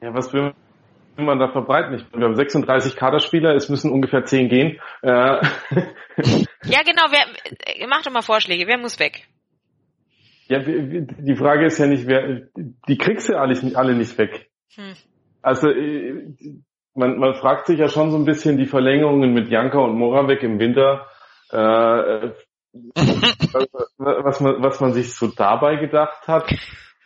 Ja, was will man da verbreiten? Wir haben 36 Kaderspieler, es müssen ungefähr 10 gehen. Äh, Ja, genau, wer, mach doch mal Vorschläge, wer muss weg? Ja, die Frage ist ja nicht, wer, die kriegst du alle, alle nicht weg. Hm. Also äh, man, man fragt sich ja schon so ein bisschen die Verlängerungen mit Janka und Moravec im Winter, äh, was, man, was man sich so dabei gedacht hat.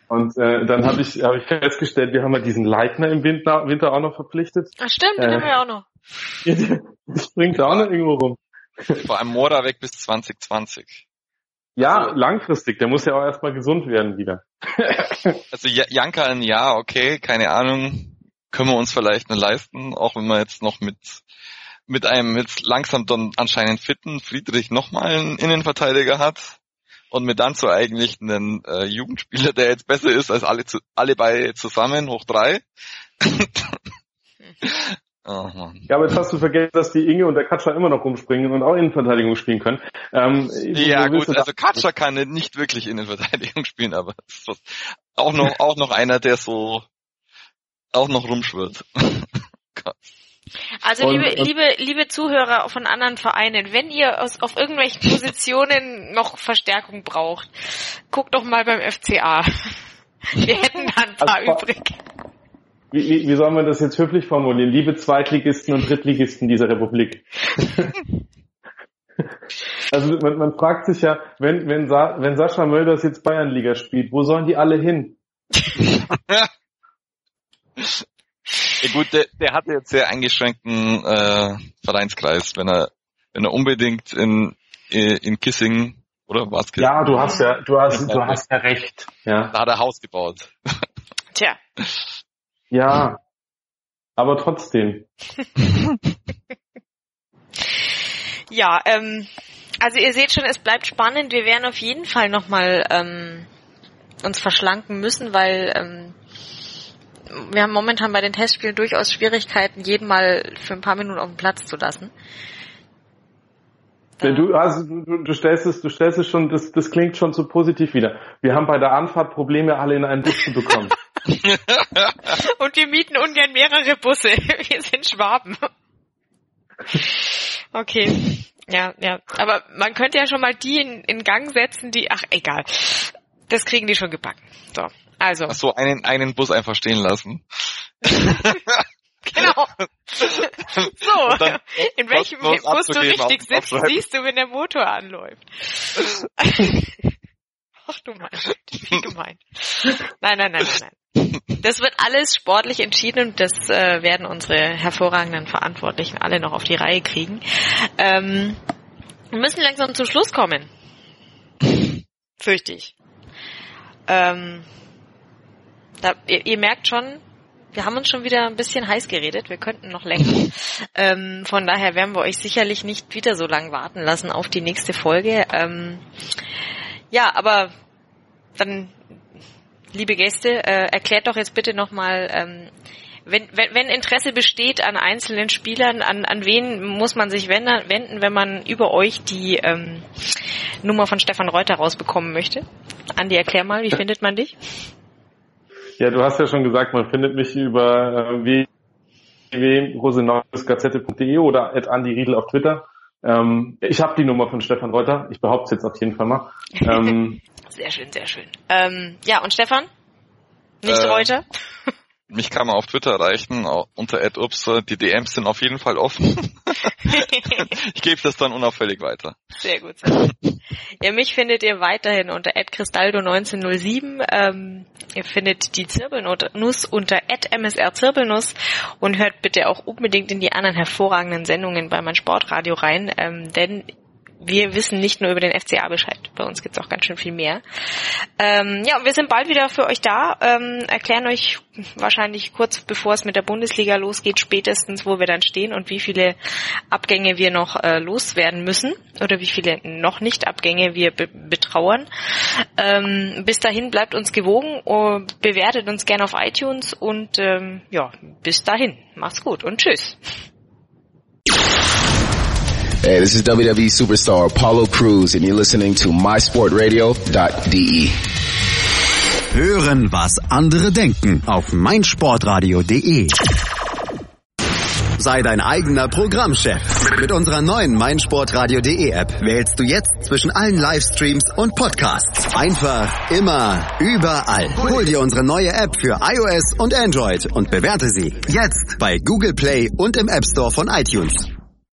Und äh, dann habe ich, hab ich festgestellt, wir haben ja diesen Leitner im Winter, Winter auch noch verpflichtet. Ach stimmt, den Äh. haben wir auch noch. Ja, der springt da auch noch irgendwo rum. Vor allem Mora weg bis 2020. Ja, langfristig, der muss ja auch erstmal gesund werden wieder. Also Ja- Janka ein Jahr, okay, keine Ahnung, können wir uns vielleicht nur leisten, auch wenn man jetzt noch mit mit einem jetzt langsam dann anscheinend fitten Friedrich nochmal einen Innenverteidiger hat und mit dann so eigentlich einen äh, Jugendspieler, der jetzt besser ist als alle zu, alle beide zusammen, hoch drei. oh Mann. Ja, aber jetzt hast du vergessen, dass die Inge und der Katscher immer noch rumspringen und auch Innenverteidigung spielen können. Ähm, Ja gut, also Katscher kann nicht wirklich Innenverteidigung spielen, aber es ist was- auch noch auch noch einer, der so auch noch rumschwirrt. Also Und- liebe, und- liebe, liebe Zuhörer von anderen Vereinen, wenn ihr aus, auf irgendwelchen Positionen noch Verstärkung braucht, guckt doch mal beim FCA. Wir hätten da ein paar Also- übrig. Wie, wie, wie soll man das jetzt höflich formulieren? Liebe Zweitligisten und Drittligisten dieser Republik. also man, man fragt sich ja, wenn, wenn, Sa wenn Sascha Mölders jetzt Bayernliga spielt, wo sollen die alle hin? Ja gut, der, der hatte jetzt sehr eingeschränkten äh, Vereinskreis, wenn er wenn er unbedingt in in Kissing oder was Ja, du hast ja, du hast, du hast ja recht. Ja, da hat er Haus gebaut. Tja, ja. Aber trotzdem. ja, ähm, also ihr seht schon, es bleibt spannend. Wir werden auf jeden Fall nochmal ähm, uns verschlanken müssen, weil ähm, wir haben momentan bei den Testspielen durchaus Schwierigkeiten, jeden mal für ein paar Minuten auf den Platz zu lassen. Du, also, du, du stellst es, du stellst es schon, das, das klingt schon so positiv wieder. Wir haben bei der Anfahrt Probleme, alle in einen Bus zu bekommen. Und wir mieten ungern mehrere Busse. Wir sind Schwaben. Okay. Ja, ja. Aber man könnte ja schon mal die in, in Gang setzen, die, ach, egal. Das kriegen die schon gebacken. So. Also, Ach so, einen einen Bus einfach stehen lassen. genau. So. Dann In welchem Bus du richtig sitzt, siehst du, wenn der Motor anläuft. Ach du mein wie gemein. Nein, nein, nein, nein, nein. Das wird alles sportlich entschieden und das äh, werden unsere hervorragenden Verantwortlichen alle noch auf die Reihe kriegen. Ähm, wir müssen langsam zum Schluss kommen. Fürchte ich. Ähm, da, ihr, ihr merkt schon, wir haben uns schon wieder ein bisschen heiß geredet. Wir könnten noch länger. Ähm, von daher werden wir euch sicherlich nicht wieder so lange warten lassen auf die nächste Folge. Ähm, ja, aber dann, liebe Gäste, äh, erklärt doch jetzt bitte nochmal, ähm, wenn, wenn, wenn Interesse besteht an einzelnen Spielern, an, an wen muss man sich wenden, wenn man über euch die ähm, Nummer von Stefan Reuter rausbekommen möchte? Andi, erklär mal, wie findet man dich? Ja, du hast ja schon gesagt, man findet mich über äh, www.rosenauesgazette.de oder at Andi Riedel auf Twitter. Ähm, ich habe die Nummer von Stefan Reuter. Ich behaupte es jetzt auf jeden Fall mal. Ähm, Sehr schön, sehr schön. Ähm, ja, und Stefan? Nicht Äh, Reuter? Mich kann man auf Twitter erreichen, unter @upser. Die DMs sind auf jeden Fall offen. ich gebe das dann unauffällig weiter. Sehr gut. Sehr gut. Ja, mich findet ihr weiterhin unter @cristaldo1907. Ähm, ihr findet die Zirbelnuss unter @msrzirbelnuss und hört bitte auch unbedingt in die anderen hervorragenden Sendungen bei mein Sportradio rein, ähm, denn wir wissen nicht nur über den FCA Bescheid. Bei uns gibt's auch ganz schön viel mehr. Ähm, ja, wir sind bald wieder für euch da, ähm, erklären euch wahrscheinlich kurz bevor es mit der Bundesliga losgeht, spätestens, wo wir dann stehen und wie viele Abgänge wir noch äh, loswerden müssen oder wie viele noch nicht Abgänge wir be betrauern. Ähm, bis dahin bleibt uns gewogen, uh, bewertet uns gerne auf iTunes und ähm, ja, bis dahin. Macht's gut und tschüss. Hey, this is WWE superstar Apollo Cruz and you're listening to mysportradio.de. Hören, was andere denken auf meinsportradio.de. Sei dein eigener Programmchef. Mit unserer neuen meinsportradio.de App wählst du jetzt zwischen allen Livestreams und Podcasts. Einfach, immer, überall. Hol dir unsere neue App für iOS und Android und bewerte sie jetzt bei Google Play und im App Store von iTunes.